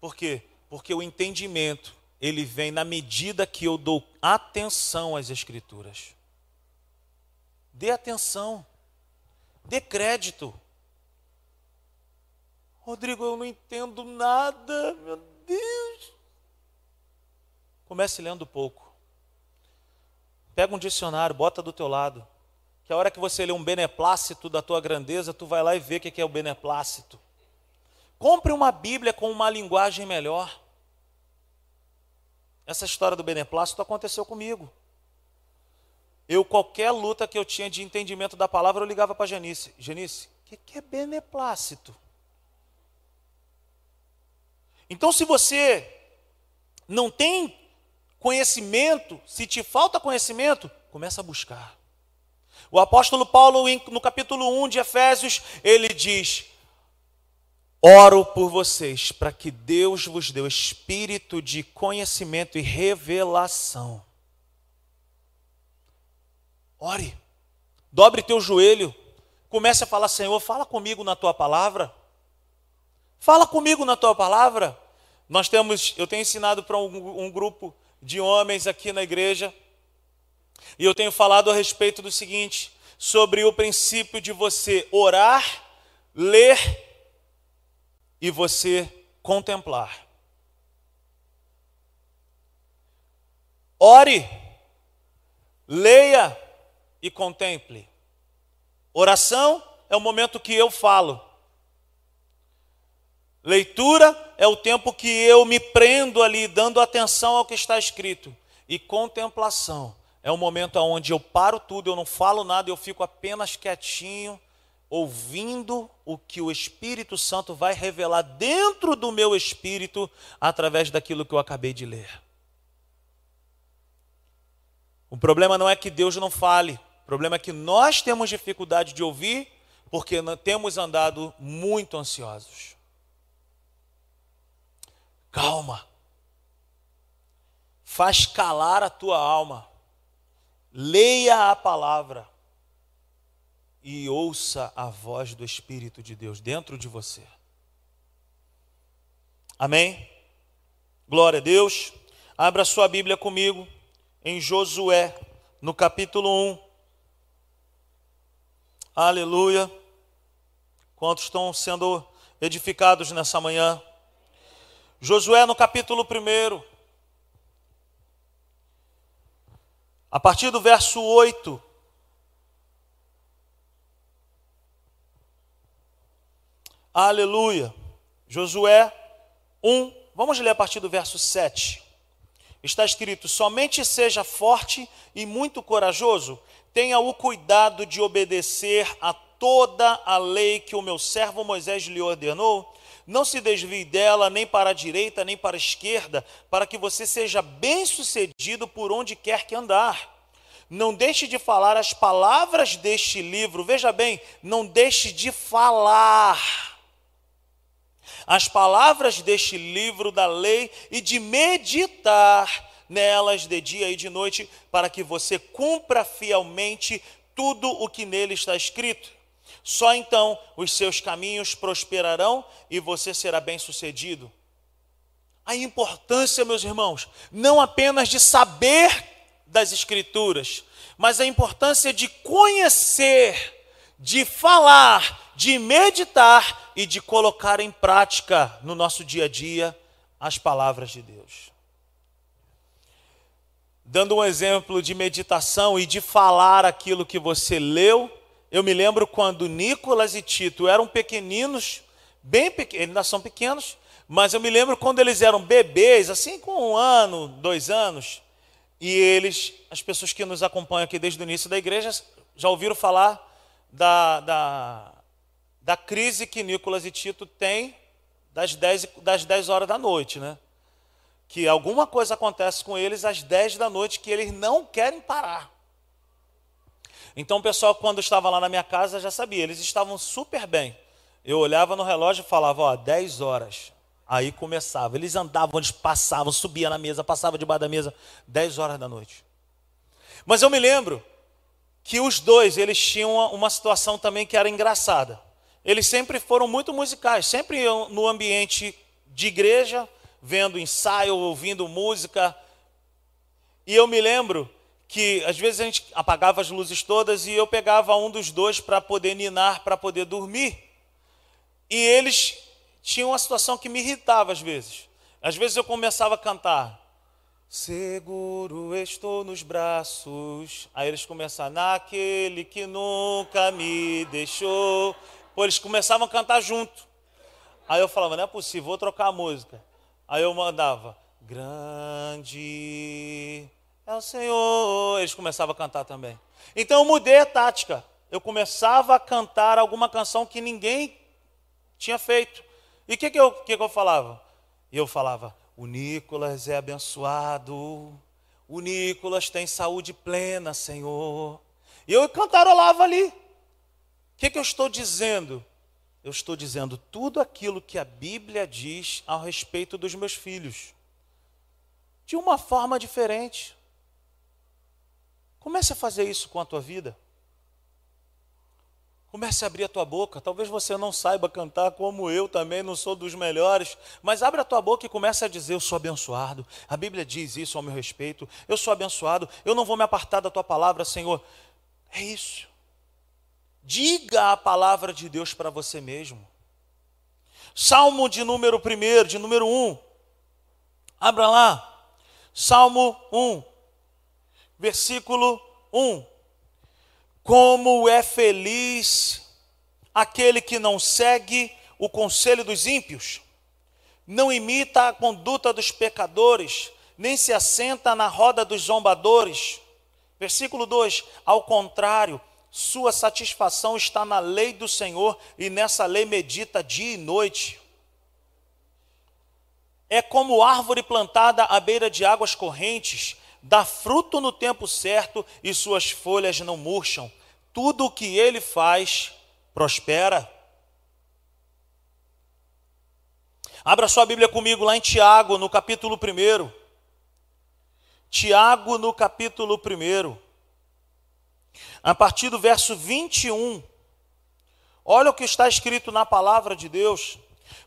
Por quê? Porque o entendimento, ele vem na medida que eu dou atenção às escrituras. Dê atenção. Dê crédito. Rodrigo, eu não entendo nada, meu Deus. Comece lendo pouco. Pega um dicionário, bota do teu lado que a hora que você lê um beneplácito da tua grandeza, tu vai lá e vê o que é o beneplácito. Compre uma Bíblia com uma linguagem melhor. Essa história do beneplácito aconteceu comigo. Eu, qualquer luta que eu tinha de entendimento da palavra, eu ligava para Janice. Janice, o que é beneplácito? Então, se você não tem conhecimento, se te falta conhecimento, começa a buscar. O apóstolo Paulo, no capítulo 1 de Efésios, ele diz: Oro por vocês para que Deus vos dê o espírito de conhecimento e revelação. Ore, dobre teu joelho, comece a falar: Senhor, fala comigo na tua palavra. Fala comigo na tua palavra. Nós temos, eu tenho ensinado para um, um grupo de homens aqui na igreja e eu tenho falado a respeito do seguinte, sobre o princípio de você orar, ler e você contemplar. Ore, leia e contemple. Oração é o momento que eu falo. Leitura é o tempo que eu me prendo ali, dando atenção ao que está escrito. E contemplação é um momento onde eu paro tudo, eu não falo nada, eu fico apenas quietinho, ouvindo o que o Espírito Santo vai revelar dentro do meu espírito através daquilo que eu acabei de ler. O problema não é que Deus não fale, o problema é que nós temos dificuldade de ouvir porque temos andado muito ansiosos. Calma. Faz calar a tua alma. Leia a palavra e ouça a voz do Espírito de Deus dentro de você. Amém? Glória a Deus. Abra sua Bíblia comigo em Josué, no capítulo 1. Aleluia. Quantos estão sendo edificados nessa manhã? Josué, no capítulo 1. A partir do verso 8. Aleluia. Josué 1. Vamos ler a partir do verso 7. Está escrito: Somente seja forte e muito corajoso, tenha o cuidado de obedecer a toda a lei que o meu servo Moisés lhe ordenou Não se desvie dela nem para a direita nem para a esquerda, para que você seja bem-sucedido por onde quer que andar. Não deixe de falar as palavras deste livro. Veja bem, não deixe de falar as palavras deste livro da lei e de meditar nelas de dia e de noite, para que você cumpra fielmente tudo o que nele está escrito. Só então os seus caminhos prosperarão e você será bem-sucedido. A importância, meus irmãos, não apenas de saber das Escrituras, mas a importância de conhecer, de falar, de meditar e de colocar em prática no nosso dia a dia as palavras de Deus. Dando um exemplo de meditação e de falar aquilo que você leu, eu me lembro quando Nicolas e Tito eram pequeninos, bem pequenos, ainda são pequenos, mas eu me lembro quando eles eram bebês, assim com um ano, dois anos, e eles, as pessoas que nos acompanham aqui desde o início da igreja, já ouviram falar da, da, da crise que Nicolas e Tito têm das 10, das 10 horas da noite, né? Que alguma coisa acontece com eles às 10 da noite que eles não querem parar. Então o pessoal, quando estava lá na minha casa, já sabia, eles estavam super bem. Eu olhava no relógio e falava, ó, 10 horas. Aí começava. Eles andavam, eles passavam, subia na mesa, passava debaixo da mesa, 10 horas da noite. Mas eu me lembro que os dois, eles tinham uma, uma situação também que era engraçada. Eles sempre foram muito musicais, sempre no ambiente de igreja, vendo ensaio, ouvindo música. E eu me lembro que às vezes a gente apagava as luzes todas e eu pegava um dos dois para poder ninar, para poder dormir. E eles tinham uma situação que me irritava às vezes. Às vezes eu começava a cantar, seguro estou nos braços. Aí eles começavam, naquele que nunca me deixou. Pô, eles começavam a cantar junto. Aí eu falava, não é possível, vou trocar a música. Aí eu mandava, grande é o Senhor. Eles começavam a cantar também. Então eu mudei a tática. Eu começava a cantar alguma canção que ninguém tinha feito. E o que, que, eu, que, que eu falava? Eu falava: o Nicolas é abençoado, o Nicolas tem saúde plena, Senhor. E eu cantarolava ali. O que, que eu estou dizendo? Eu estou dizendo tudo aquilo que a Bíblia diz a respeito dos meus filhos, de uma forma diferente. Comece a fazer isso com a tua vida. Comece a abrir a tua boca. Talvez você não saiba cantar como eu também, não sou dos melhores, mas abre a tua boca e comece a dizer: Eu sou abençoado. A Bíblia diz isso ao meu respeito. Eu sou abençoado. Eu não vou me apartar da tua palavra, Senhor. É isso. Diga a palavra de Deus para você mesmo. Salmo de número 1, de número 1. Abra lá. Salmo 1 versículo 1. Como é feliz aquele que não segue o conselho dos ímpios, não imita a conduta dos pecadores, nem se assenta na roda dos zombadores. Versículo 2: Ao contrário, sua satisfação está na lei do Senhor, e nessa lei medita dia e noite. É como árvore plantada à beira de águas correntes, dá fruto no tempo certo e suas folhas não murcham. Tudo o que ele faz prospera. Abra sua Bíblia comigo lá em Tiago, no capítulo 1. Tiago, no capítulo 1. A partir do verso 21. Olha o que está escrito na palavra de Deus.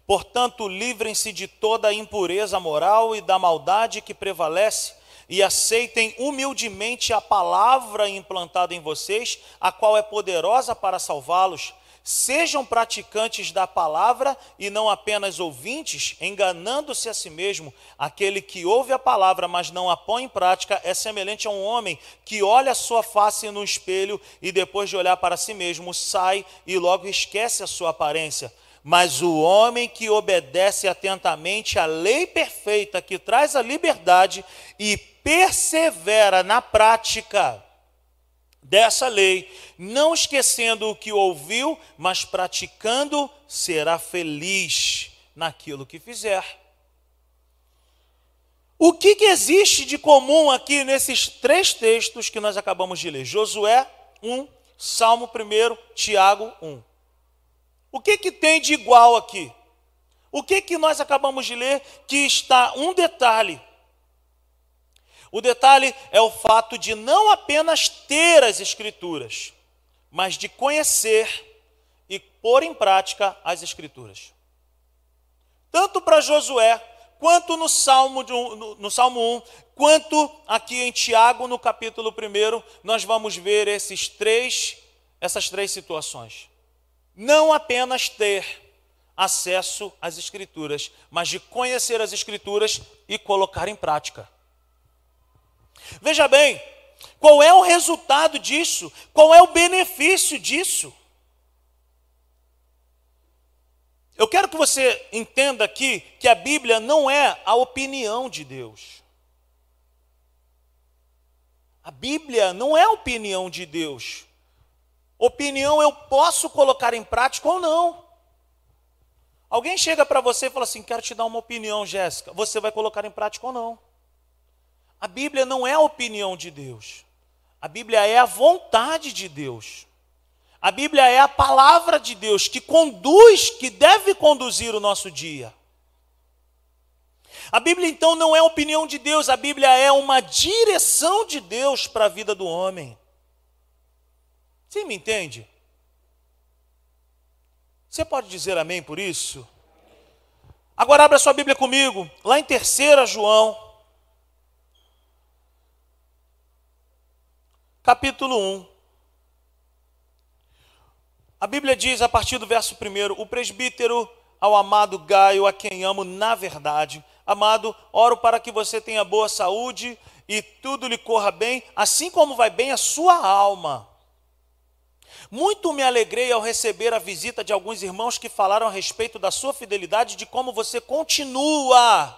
Portanto, livrem-se de toda a impureza moral e da maldade que prevalece e aceitem humildemente a palavra implantada em vocês, a qual é poderosa para salvá-los. Sejam praticantes da palavra e não apenas ouvintes, enganando-se a si mesmo. Aquele que ouve a palavra, mas não a põe em prática, é semelhante a um homem que olha a sua face no espelho e depois de olhar para si mesmo, sai e logo esquece a sua aparência. Mas o homem que obedece atentamente à lei perfeita que traz a liberdade e persevera na prática dessa lei, não esquecendo o que ouviu, mas praticando, será feliz. naquilo que fizer. O que, que existe de comum aqui nesses três textos que nós acabamos de ler? Josué 1, Salmo 1, Tiago 1. O que, que tem de igual aqui? O que, que nós acabamos de ler que está um detalhe? O detalhe é o fato de não apenas ter as Escrituras, mas de conhecer e pôr em prática as Escrituras. Tanto para Josué, quanto no Salmo, de, no, no Salmo 1, quanto aqui em Tiago, no capítulo 1, nós vamos ver esses três, essas três situações. Não apenas ter acesso às Escrituras, mas de conhecer as Escrituras e colocar em prática. Veja bem, qual é o resultado disso? Qual é o benefício disso? Eu quero que você entenda aqui que a Bíblia não é a opinião de Deus. A Bíblia não é a opinião de Deus. Opinião eu posso colocar em prática ou não. Alguém chega para você e fala assim: Quero te dar uma opinião, Jéssica. Você vai colocar em prática ou não? A Bíblia não é a opinião de Deus. A Bíblia é a vontade de Deus. A Bíblia é a palavra de Deus que conduz, que deve conduzir o nosso dia. A Bíblia então não é a opinião de Deus, a Bíblia é uma direção de Deus para a vida do homem. Você me entende? Você pode dizer amém por isso? Agora abra sua Bíblia comigo, lá em 3 João, capítulo 1. A Bíblia diz, a partir do verso 1, o presbítero ao amado Gaio, a quem amo na verdade. Amado, oro para que você tenha boa saúde e tudo lhe corra bem, assim como vai bem a sua alma. Muito me alegrei ao receber a visita de alguns irmãos que falaram a respeito da sua fidelidade, de como você continua,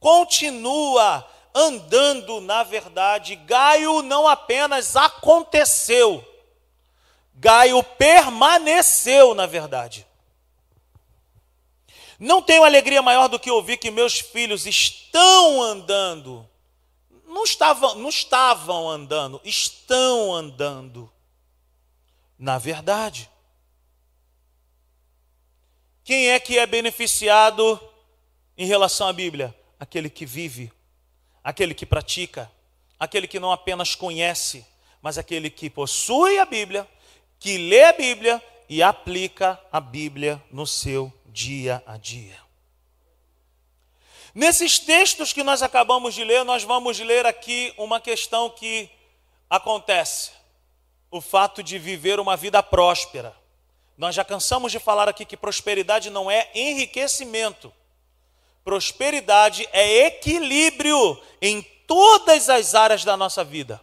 continua andando na verdade. Gaio não apenas aconteceu, Gaio permaneceu na verdade. Não tenho alegria maior do que ouvir que meus filhos estão andando. Não estavam, não estavam andando, estão andando na verdade. Quem é que é beneficiado em relação à Bíblia? Aquele que vive, aquele que pratica, aquele que não apenas conhece, mas aquele que possui a Bíblia que lê a Bíblia e aplica a Bíblia no seu dia a dia. Nesses textos que nós acabamos de ler, nós vamos ler aqui uma questão que acontece: o fato de viver uma vida próspera. Nós já cansamos de falar aqui que prosperidade não é enriquecimento. Prosperidade é equilíbrio em todas as áreas da nossa vida.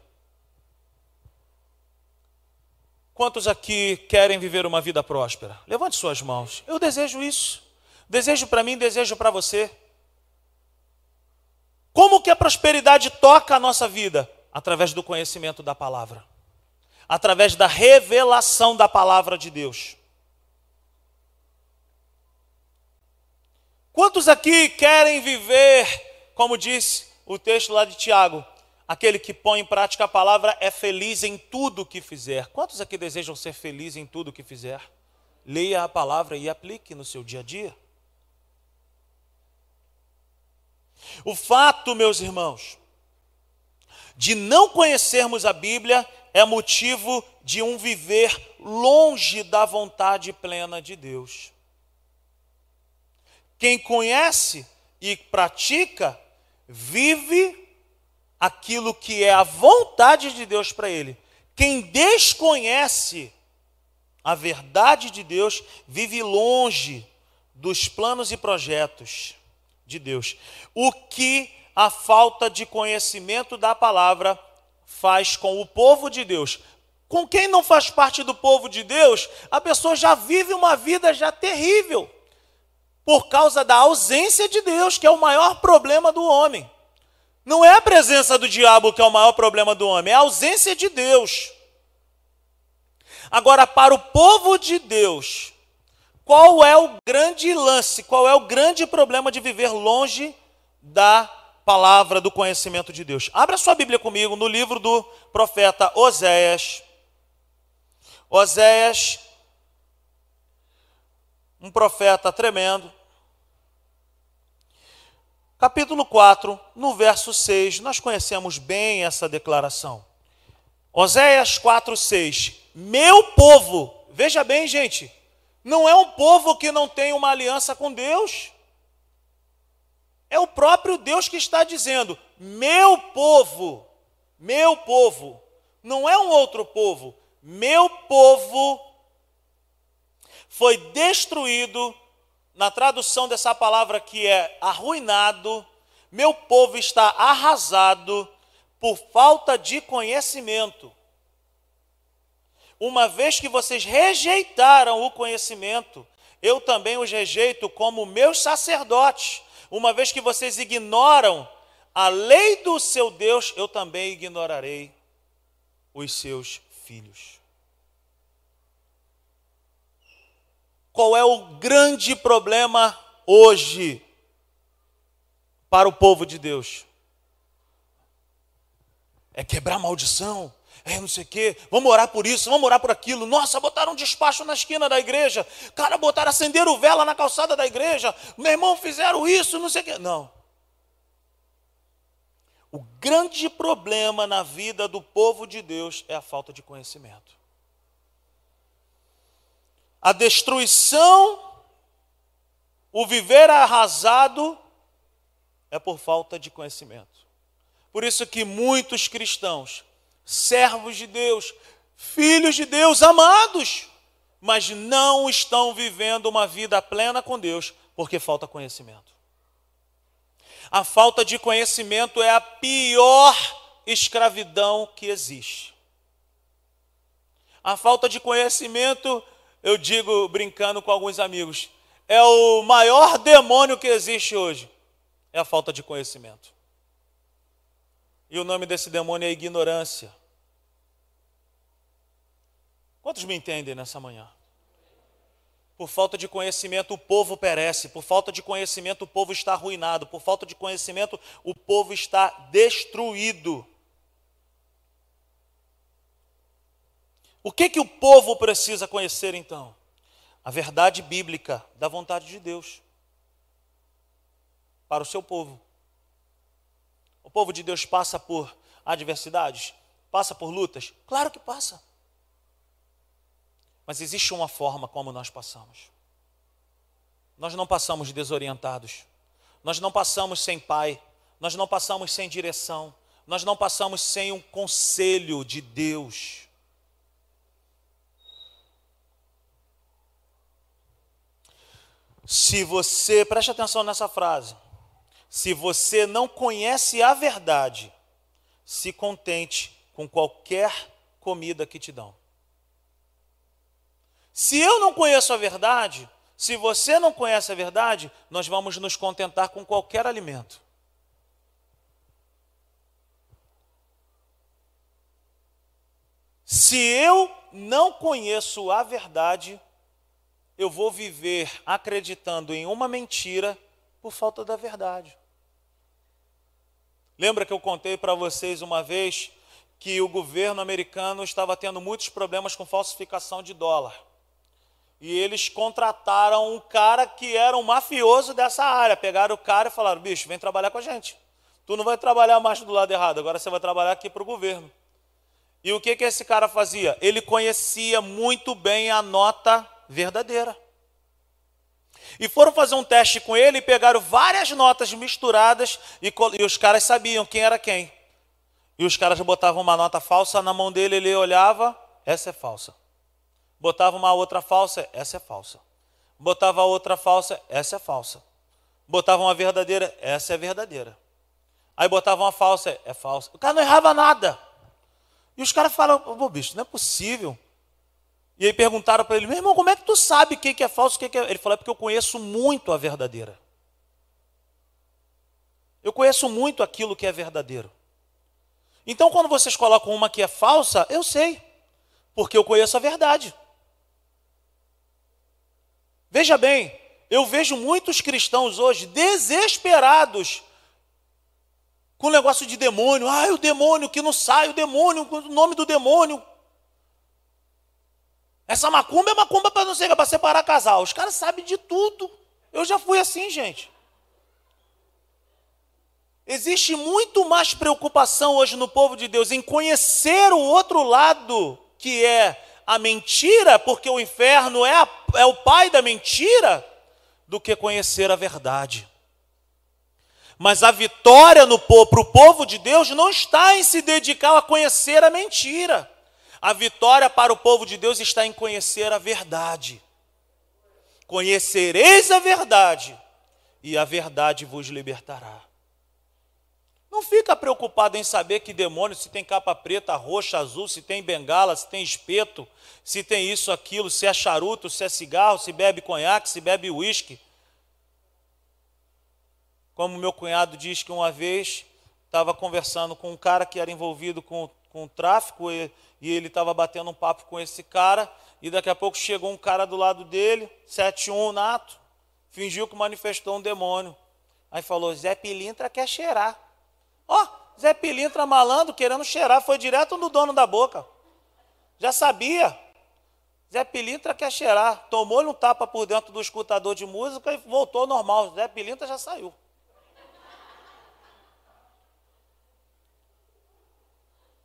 Quantos aqui querem viver uma vida próspera? Levante suas mãos. Eu desejo isso. Desejo para mim, desejo para você. Como que a prosperidade toca a nossa vida? Através do conhecimento da palavra. Através da revelação da palavra de Deus. Quantos aqui querem viver, como disse o texto lá de Tiago, Aquele que põe em prática a palavra é feliz em tudo que fizer. Quantos aqui desejam ser felizes em tudo que fizer? Leia a palavra e aplique no seu dia a dia. O fato, meus irmãos, de não conhecermos a Bíblia é motivo de um viver longe da vontade plena de Deus. Quem conhece e pratica, vive aquilo que é a vontade de Deus para ele. Quem desconhece a verdade de Deus vive longe dos planos e projetos de Deus. O que a falta de conhecimento da palavra faz com o povo de Deus. Com quem não faz parte do povo de Deus, a pessoa já vive uma vida já terrível por causa da ausência de Deus, que é o maior problema do homem. Não é a presença do diabo que é o maior problema do homem, é a ausência de Deus. Agora, para o povo de Deus, Qual é o grande lance, qual é o grande problema de viver longe da palavra do conhecimento de Deus? Abra sua Bíblia comigo no livro do profeta Oséias. Oséias, um profeta tremendo. Capítulo 4, no verso 6, nós conhecemos bem essa declaração. Oséias 4, 6. Meu povo, veja bem, gente, não é um povo que não tem uma aliança com Deus. É o próprio Deus que está dizendo: meu povo, meu povo, não é um outro povo, meu povo foi destruído, na tradução dessa palavra que é arruinado, meu povo está arrasado por falta de conhecimento. Uma vez que vocês rejeitaram o conhecimento, eu também os rejeito como meus sacerdotes. Uma vez que vocês ignoram a lei do seu Deus, eu também ignorarei os seus filhos. Qual é o grande problema hoje para o povo de Deus? É quebrar maldição, é não sei o quê, vamos orar por isso, vamos orar por aquilo. Nossa, botaram um despacho na esquina da igreja. Cara, botaram, acenderam vela na calçada da igreja. Meu irmão, fizeram isso, não sei o quê. Não. O grande problema na vida do povo de Deus é a falta de conhecimento. A destruição, o viver arrasado, é por falta de conhecimento. Por isso que muitos cristãos servos de Deus, filhos de Deus, amados, mas não estão vivendo uma vida plena com Deus porque falta conhecimento. A falta de conhecimento é a pior escravidão que existe. A falta de conhecimento, eu digo brincando com alguns amigos, é o maior demônio que existe hoje. É a falta de conhecimento. E o nome desse demônio é ignorância. Quantos me entendem nessa manhã? Por falta de conhecimento, o povo perece. Por falta de conhecimento, o povo está arruinado. Por falta de conhecimento, o povo está destruído. O que, que o povo precisa conhecer então? A verdade bíblica da vontade de Deus para o seu povo. O povo de Deus passa por adversidades? Passa por lutas? Claro que passa. Mas existe uma forma como nós passamos. Nós não passamos desorientados. Nós não passamos sem pai. Nós não passamos sem direção. Nós não passamos sem um conselho de Deus. Se você, preste atenção nessa frase. Se você não conhece a verdade, se contente com qualquer comida que te dão. Se eu não conheço a verdade, se você não conhece a verdade, nós vamos nos contentar com qualquer alimento. Se eu não conheço a verdade, eu vou viver acreditando em uma mentira por falta da verdade. Lembra que eu contei para vocês uma vez que o governo americano estava tendo muitos problemas com falsificação de dólar. E eles contrataram um cara que era um mafioso dessa área. Pegaram o cara e falaram: bicho, vem trabalhar com a gente. Tu não vai trabalhar mais do lado errado, agora você vai trabalhar aqui para o governo. E o que, que esse cara fazia? Ele conhecia muito bem a nota verdadeira. E foram fazer um teste com ele e pegaram várias notas misturadas e, e os caras sabiam quem era quem. E os caras botavam uma nota falsa na mão dele, ele olhava, essa é falsa. Botava uma outra falsa, essa é falsa. Botava outra falsa, essa é falsa. Botava uma verdadeira, essa é verdadeira. Aí botava uma falsa, é falsa. O cara não errava nada. E os caras falam, pô, bicho, não é possível. E aí perguntaram para ele, meu irmão, como é que tu sabe o que é falso, o que é. Ele falou, é porque eu conheço muito a verdadeira. Eu conheço muito aquilo que é verdadeiro. Então, quando vocês colocam uma que é falsa, eu sei, porque eu conheço a verdade. Veja bem, eu vejo muitos cristãos hoje desesperados com o negócio de demônio. Ah, o demônio que não sai, o demônio, o nome do demônio. Essa macumba é macumba para não ser, é para separar casal. Os caras sabem de tudo. Eu já fui assim, gente. Existe muito mais preocupação hoje no povo de Deus em conhecer o outro lado, que é a mentira, porque o inferno é, a, é o pai da mentira, do que conhecer a verdade. Mas a vitória para o povo de Deus não está em se dedicar a conhecer a mentira. A vitória para o povo de Deus está em conhecer a verdade. Conhecereis a verdade, e a verdade vos libertará. Não fica preocupado em saber que demônio, se tem capa preta, roxa, azul, se tem bengala, se tem espeto, se tem isso, aquilo, se é charuto, se é cigarro, se bebe conhaque, se bebe uísque. Como meu cunhado diz que uma vez estava conversando com um cara que era envolvido com, com tráfico e, e ele estava batendo um papo com esse cara e daqui a pouco chegou um cara do lado dele, 71 nato, fingiu que manifestou um demônio. Aí falou: Zé Pilintra quer cheirar. Ó, oh, Zé Pilintra malandro querendo cheirar, foi direto no dono da boca. Já sabia. Zé Pilintra quer cheirar. Tomou-lhe um tapa por dentro do escutador de música e voltou normal. Zé Pilintra já saiu.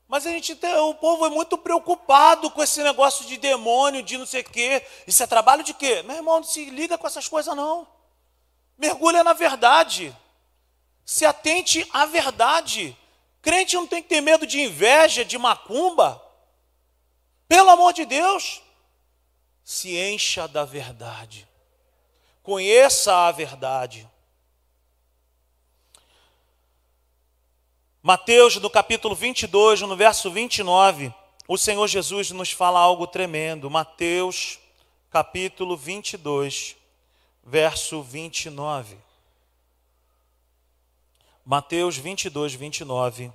Mas a gente tem, o povo é muito preocupado com esse negócio de demônio, de não sei o quê. Isso é trabalho de quê? Meu irmão, não se liga com essas coisas, não. Mergulha na verdade. Se atente à verdade. Crente não tem que ter medo de inveja, de macumba. Pelo amor de Deus, se encha da verdade. Conheça a verdade. Mateus, no capítulo 22, no verso 29, o Senhor Jesus nos fala algo tremendo. Mateus, capítulo 22, verso 29. Mateus 22, 29.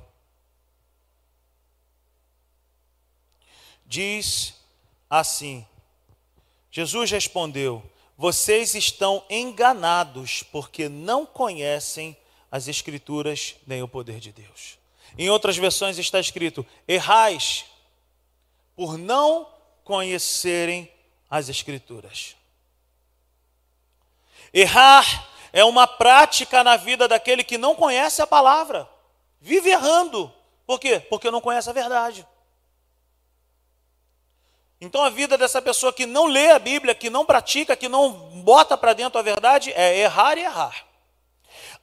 Diz assim: Jesus respondeu: Vocês estão enganados porque não conhecem as Escrituras nem o poder de Deus. Em outras versões está escrito: Errais por não conhecerem as Escrituras. Errar é uma prática na vida daquele que não conhece a palavra, vive errando. Por quê? Porque não conhece a verdade. Então a vida dessa pessoa que não lê a Bíblia, que não pratica, que não bota para dentro a verdade, é errar e errar.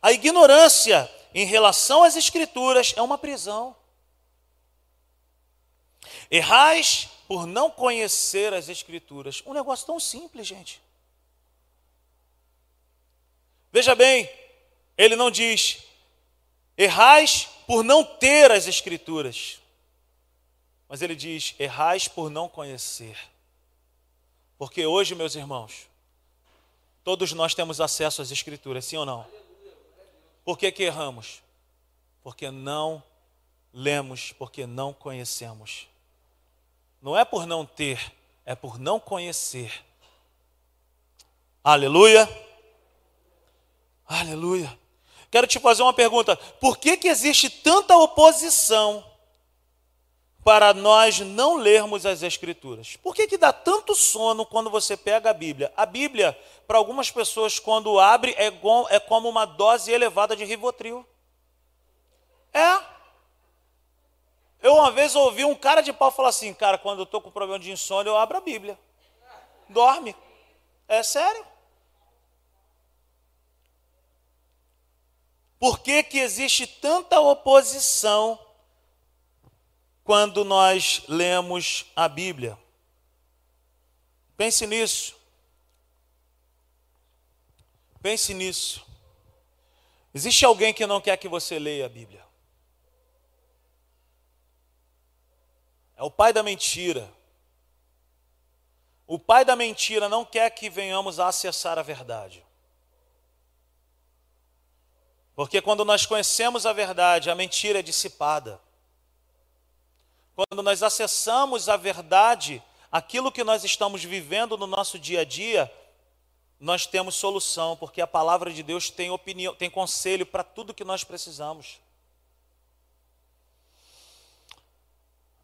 A ignorância em relação às Escrituras é uma prisão. Errais por não conhecer as Escrituras. Um negócio tão simples, gente. Veja bem, ele não diz, errais por não ter as Escrituras, mas ele diz, errais por não conhecer. Porque hoje, meus irmãos, todos nós temos acesso às Escrituras, sim ou não? Por que, que erramos? Porque não lemos, porque não conhecemos. Não é por não ter, é por não conhecer. Aleluia. Aleluia. Quero te fazer uma pergunta: por que, que existe tanta oposição para nós não lermos as Escrituras? Por que, que dá tanto sono quando você pega a Bíblia? A Bíblia, para algumas pessoas, quando abre, é, é como uma dose elevada de Rivotril. É. Eu uma vez ouvi um cara de pau falar assim, cara, quando eu estou com problema de insônia, eu abro a Bíblia. Dorme. É sério. Por que, que existe tanta oposição quando nós lemos a Bíblia? Pense nisso. Pense nisso. Existe alguém que não quer que você leia a Bíblia? É o pai da mentira. O pai da mentira não quer que venhamos a acessar a verdade. Porque quando nós conhecemos a verdade, a mentira é dissipada. Quando nós acessamos a verdade, aquilo que nós estamos vivendo no nosso dia a dia nós temos solução, porque a palavra de Deus tem opinião, tem conselho para tudo que nós precisamos.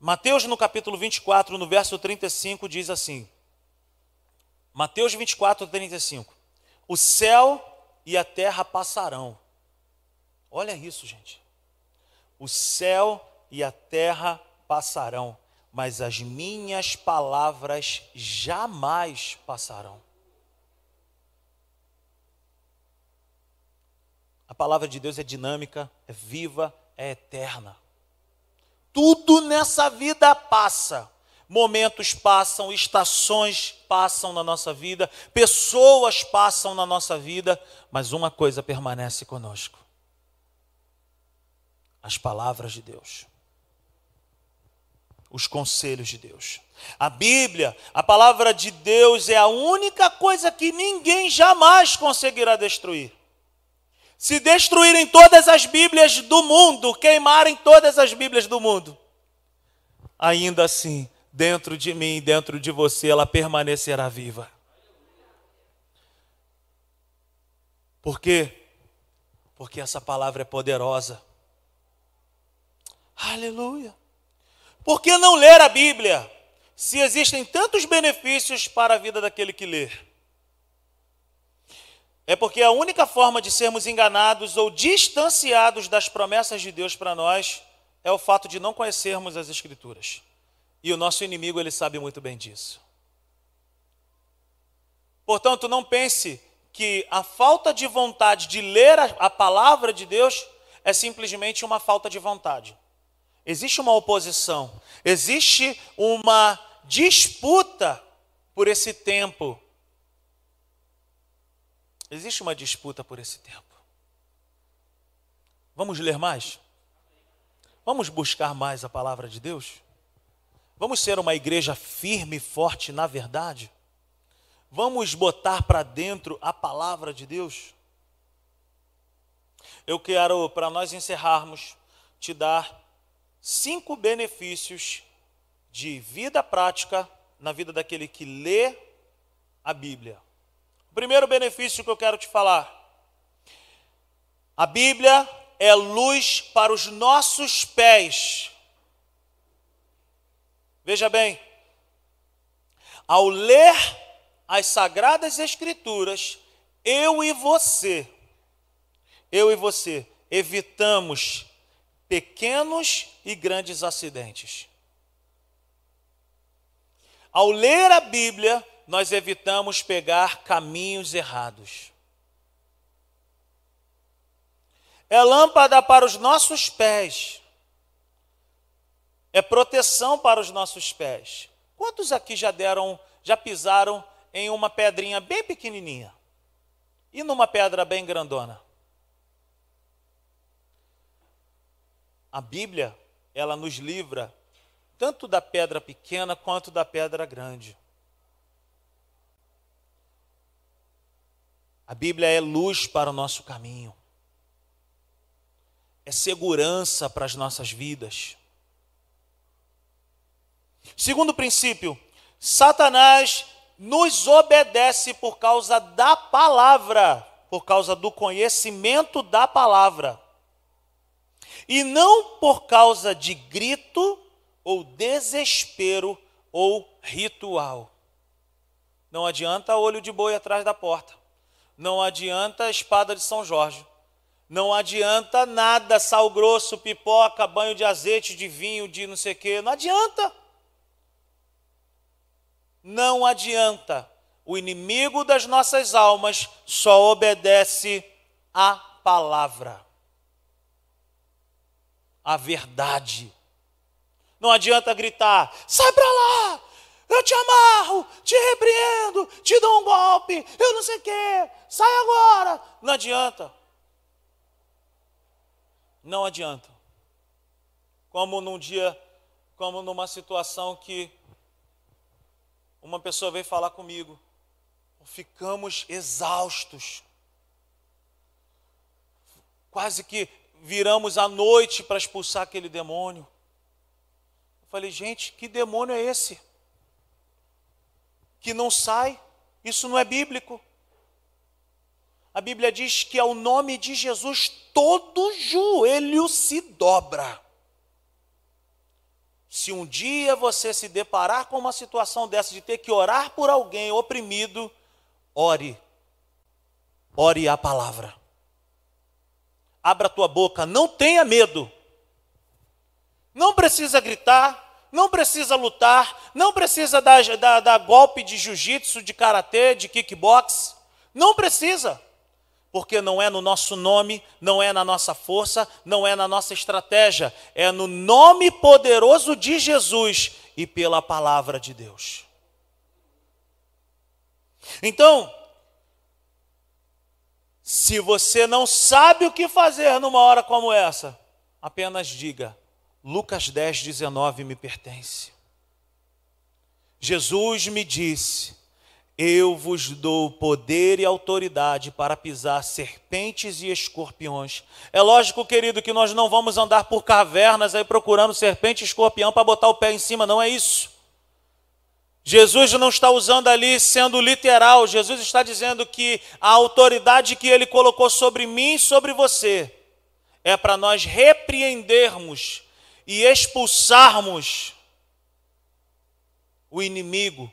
Mateus no capítulo 24, no verso 35 diz assim: Mateus 24, 35. O céu e a terra passarão. Olha isso, gente. O céu e a terra passarão, mas as minhas palavras jamais passarão. A palavra de Deus é dinâmica, é viva, é eterna. Tudo nessa vida passa. Momentos passam, estações passam na nossa vida, pessoas passam na nossa vida, mas uma coisa permanece conosco: as palavras de Deus, os conselhos de Deus. A Bíblia, a palavra de Deus, é a única coisa que ninguém jamais conseguirá destruir. Se destruírem todas as Bíblias do mundo, queimarem todas as Bíblias do mundo, ainda assim, dentro de mim, dentro de você, ela permanecerá viva. Por quê? Porque essa palavra é poderosa. Aleluia. Por que não ler a Bíblia? Se existem tantos benefícios para a vida daquele que lê. É porque a única forma de sermos enganados ou distanciados das promessas de Deus para nós é o fato de não conhecermos as Escrituras. E o nosso inimigo, ele sabe muito bem disso. Portanto, não pense que a falta de vontade de ler a, palavra de Deus é simplesmente uma falta de vontade. Existe uma oposição, existe uma disputa por esse tempo Existe uma disputa por esse tempo. Vamos ler mais? Vamos buscar mais a palavra de Deus? Vamos ser uma igreja firme e forte na verdade? Vamos botar para dentro a palavra de Deus? Eu quero, para nós encerrarmos, te dar cinco benefícios de vida prática na vida daquele que lê a Bíblia. Primeiro benefício que eu quero te falar: a Bíblia é luz para os nossos pés. Veja bem, ao ler as Sagradas Escrituras, eu e você, eu e você, evitamos pequenos e grandes acidentes. Ao ler a Bíblia, nós evitamos pegar caminhos errados. É lâmpada para os nossos pés. É proteção para os nossos pés. Quantos aqui já deram, já pisaram em uma pedrinha bem pequenininha? E numa pedra bem grandona? A Bíblia, ela nos livra tanto da pedra pequena quanto da pedra grande. A Bíblia é luz para o nosso caminho, é segurança para as nossas vidas. Segundo princípio, Satanás nos obedece por causa da palavra, por causa do conhecimento da palavra, e não por causa de grito ou desespero ou ritual. Não adianta olho de boi atrás da porta. Não adianta espada de São Jorge. Não adianta nada, sal grosso, pipoca, banho de azeite, de vinho, de não sei o quê. Não adianta. Não adianta. O inimigo das nossas almas só obedece à palavra, à verdade. Não adianta gritar, sai para lá, eu te amarro, te repreendo, te dou um golpe, eu não sei o quê, sai agora. Não adianta. Não adianta. Como num dia, como numa situação que uma pessoa veio falar comigo, ficamos exaustos. Quase que viramos à noite para expulsar aquele demônio. Eu falei, gente, que demônio é esse? que não sai, isso não é bíblico. a Bíblia diz que ao nome de Jesus todo joelho se dobra. Se um dia você se deparar com uma situação dessa de ter que orar por alguém oprimido, ore. Ore a palavra. Abra a tua boca, não tenha medo. Não precisa gritar, não precisa lutar, não precisa dar, dar, dar golpe de jiu-jitsu, de karatê, de kickbox. Não precisa porque não é no nosso nome, não é na nossa força, não é na nossa estratégia, é no nome poderoso de Jesus e pela palavra de Deus. Então, se você não sabe o que fazer numa hora como essa, apenas diga: Lucas 10, 19 me pertence. Jesus me disse: eu vos dou poder e autoridade para pisar serpentes e escorpiões. É lógico, querido, que nós não vamos andar por cavernas aí procurando serpente e escorpião para botar o pé em cima, não é isso. Jesus não está usando ali sendo literal, Jesus está dizendo que a autoridade que ele colocou sobre mim e sobre você é para nós repreendermos e expulsarmos o inimigo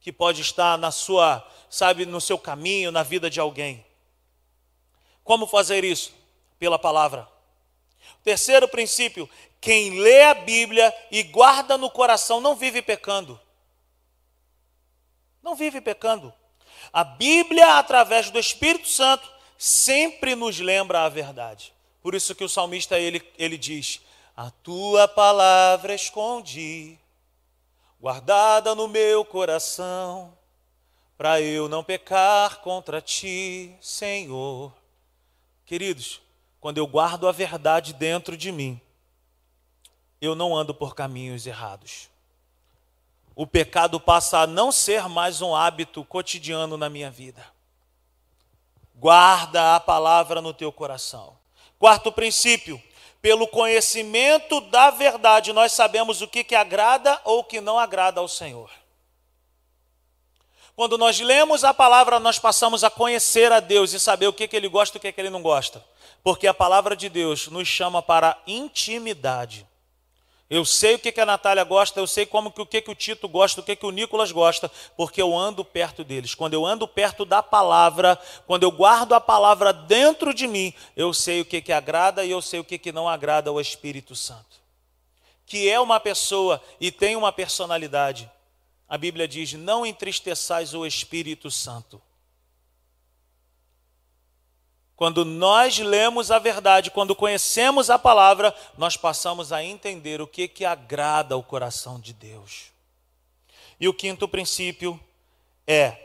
que pode estar na sua, sabe, no seu caminho, na vida de alguém. Como fazer isso? Pela palavra. Terceiro princípio: quem lê a Bíblia e guarda no coração não vive pecando. Não vive pecando. A Bíblia, através do Espírito Santo, sempre nos lembra a verdade. Por isso que o salmista ele, ele diz: A tua palavra escondi guardada no meu coração, para eu não pecar contra ti, Senhor. Queridos, quando eu guardo a verdade dentro de mim, eu não ando por caminhos errados. O pecado passa a não ser mais um hábito cotidiano na minha vida. Guarda a palavra no teu coração. Quarto princípio: pelo conhecimento da verdade, nós sabemos o que, que agrada ou que não agrada ao Senhor. Quando nós lemos a palavra, nós passamos a conhecer a Deus e saber o que, que Ele gosta e o que, que Ele não gosta. Porque a palavra de Deus nos chama para intimidade. Eu sei o que, que a Natália gosta, eu sei como que, o que, que o Tito gosta, o que, que o Nicolas gosta, porque eu ando perto deles. Quando eu ando perto da palavra, quando eu guardo a palavra dentro de mim, eu sei o que, que agrada e eu sei o que, que não agrada ao Espírito Santo. Que é uma pessoa e tem uma personalidade. A Bíblia diz: não entristeçais o Espírito Santo. Quando nós lemos a verdade, quando conhecemos a palavra, nós passamos a entender o que, que agrada ao coração de Deus. E o quinto princípio é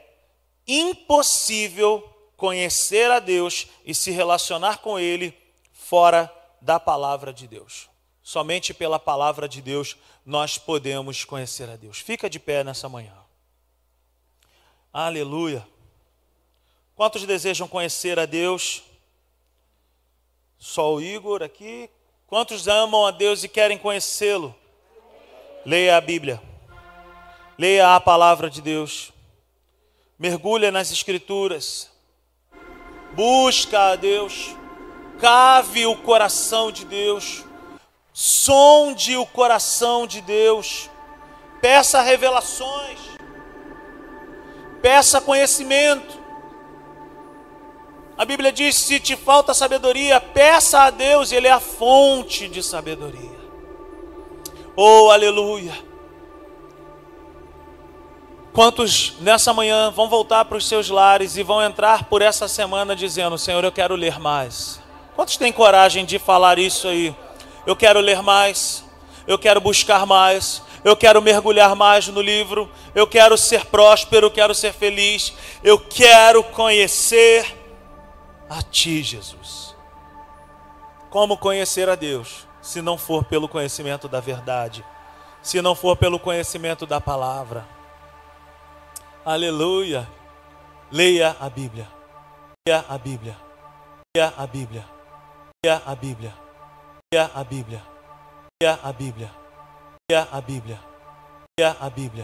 impossível conhecer a Deus e se relacionar com Ele fora da palavra de Deus. Somente pela palavra de Deus nós podemos conhecer a Deus. Fica de pé nessa manhã. Aleluia. Quantos desejam conhecer a Deus? Só o Igor aqui. Quantos amam a Deus e querem conhecê-lo? Leia a Bíblia. Leia a palavra de Deus. Mergulha nas Escrituras. Busca a Deus. Cave o coração de Deus. Sonde o coração de Deus. Peça revelações. Peça conhecimento. A Bíblia diz: se te falta sabedoria, peça a Deus, Ele é a fonte de sabedoria. Oh, aleluia! Quantos nessa manhã vão voltar para os seus lares e vão entrar por essa semana dizendo: Senhor, eu quero ler mais? Quantos têm coragem de falar isso aí? Eu quero ler mais, eu quero buscar mais, eu quero mergulhar mais no livro, eu quero ser próspero, eu quero ser feliz, eu quero conhecer a Ti, Jesus. Como conhecer a Deus, se não for pelo conhecimento da verdade, se não for pelo conhecimento da palavra? Aleluia. Leia a Bíblia. Leia a Bíblia. Leia a Bíblia. Leia a Bíblia. Leia a Bíblia. Leia a Bíblia. Leia a Bíblia. Leia a Bíblia.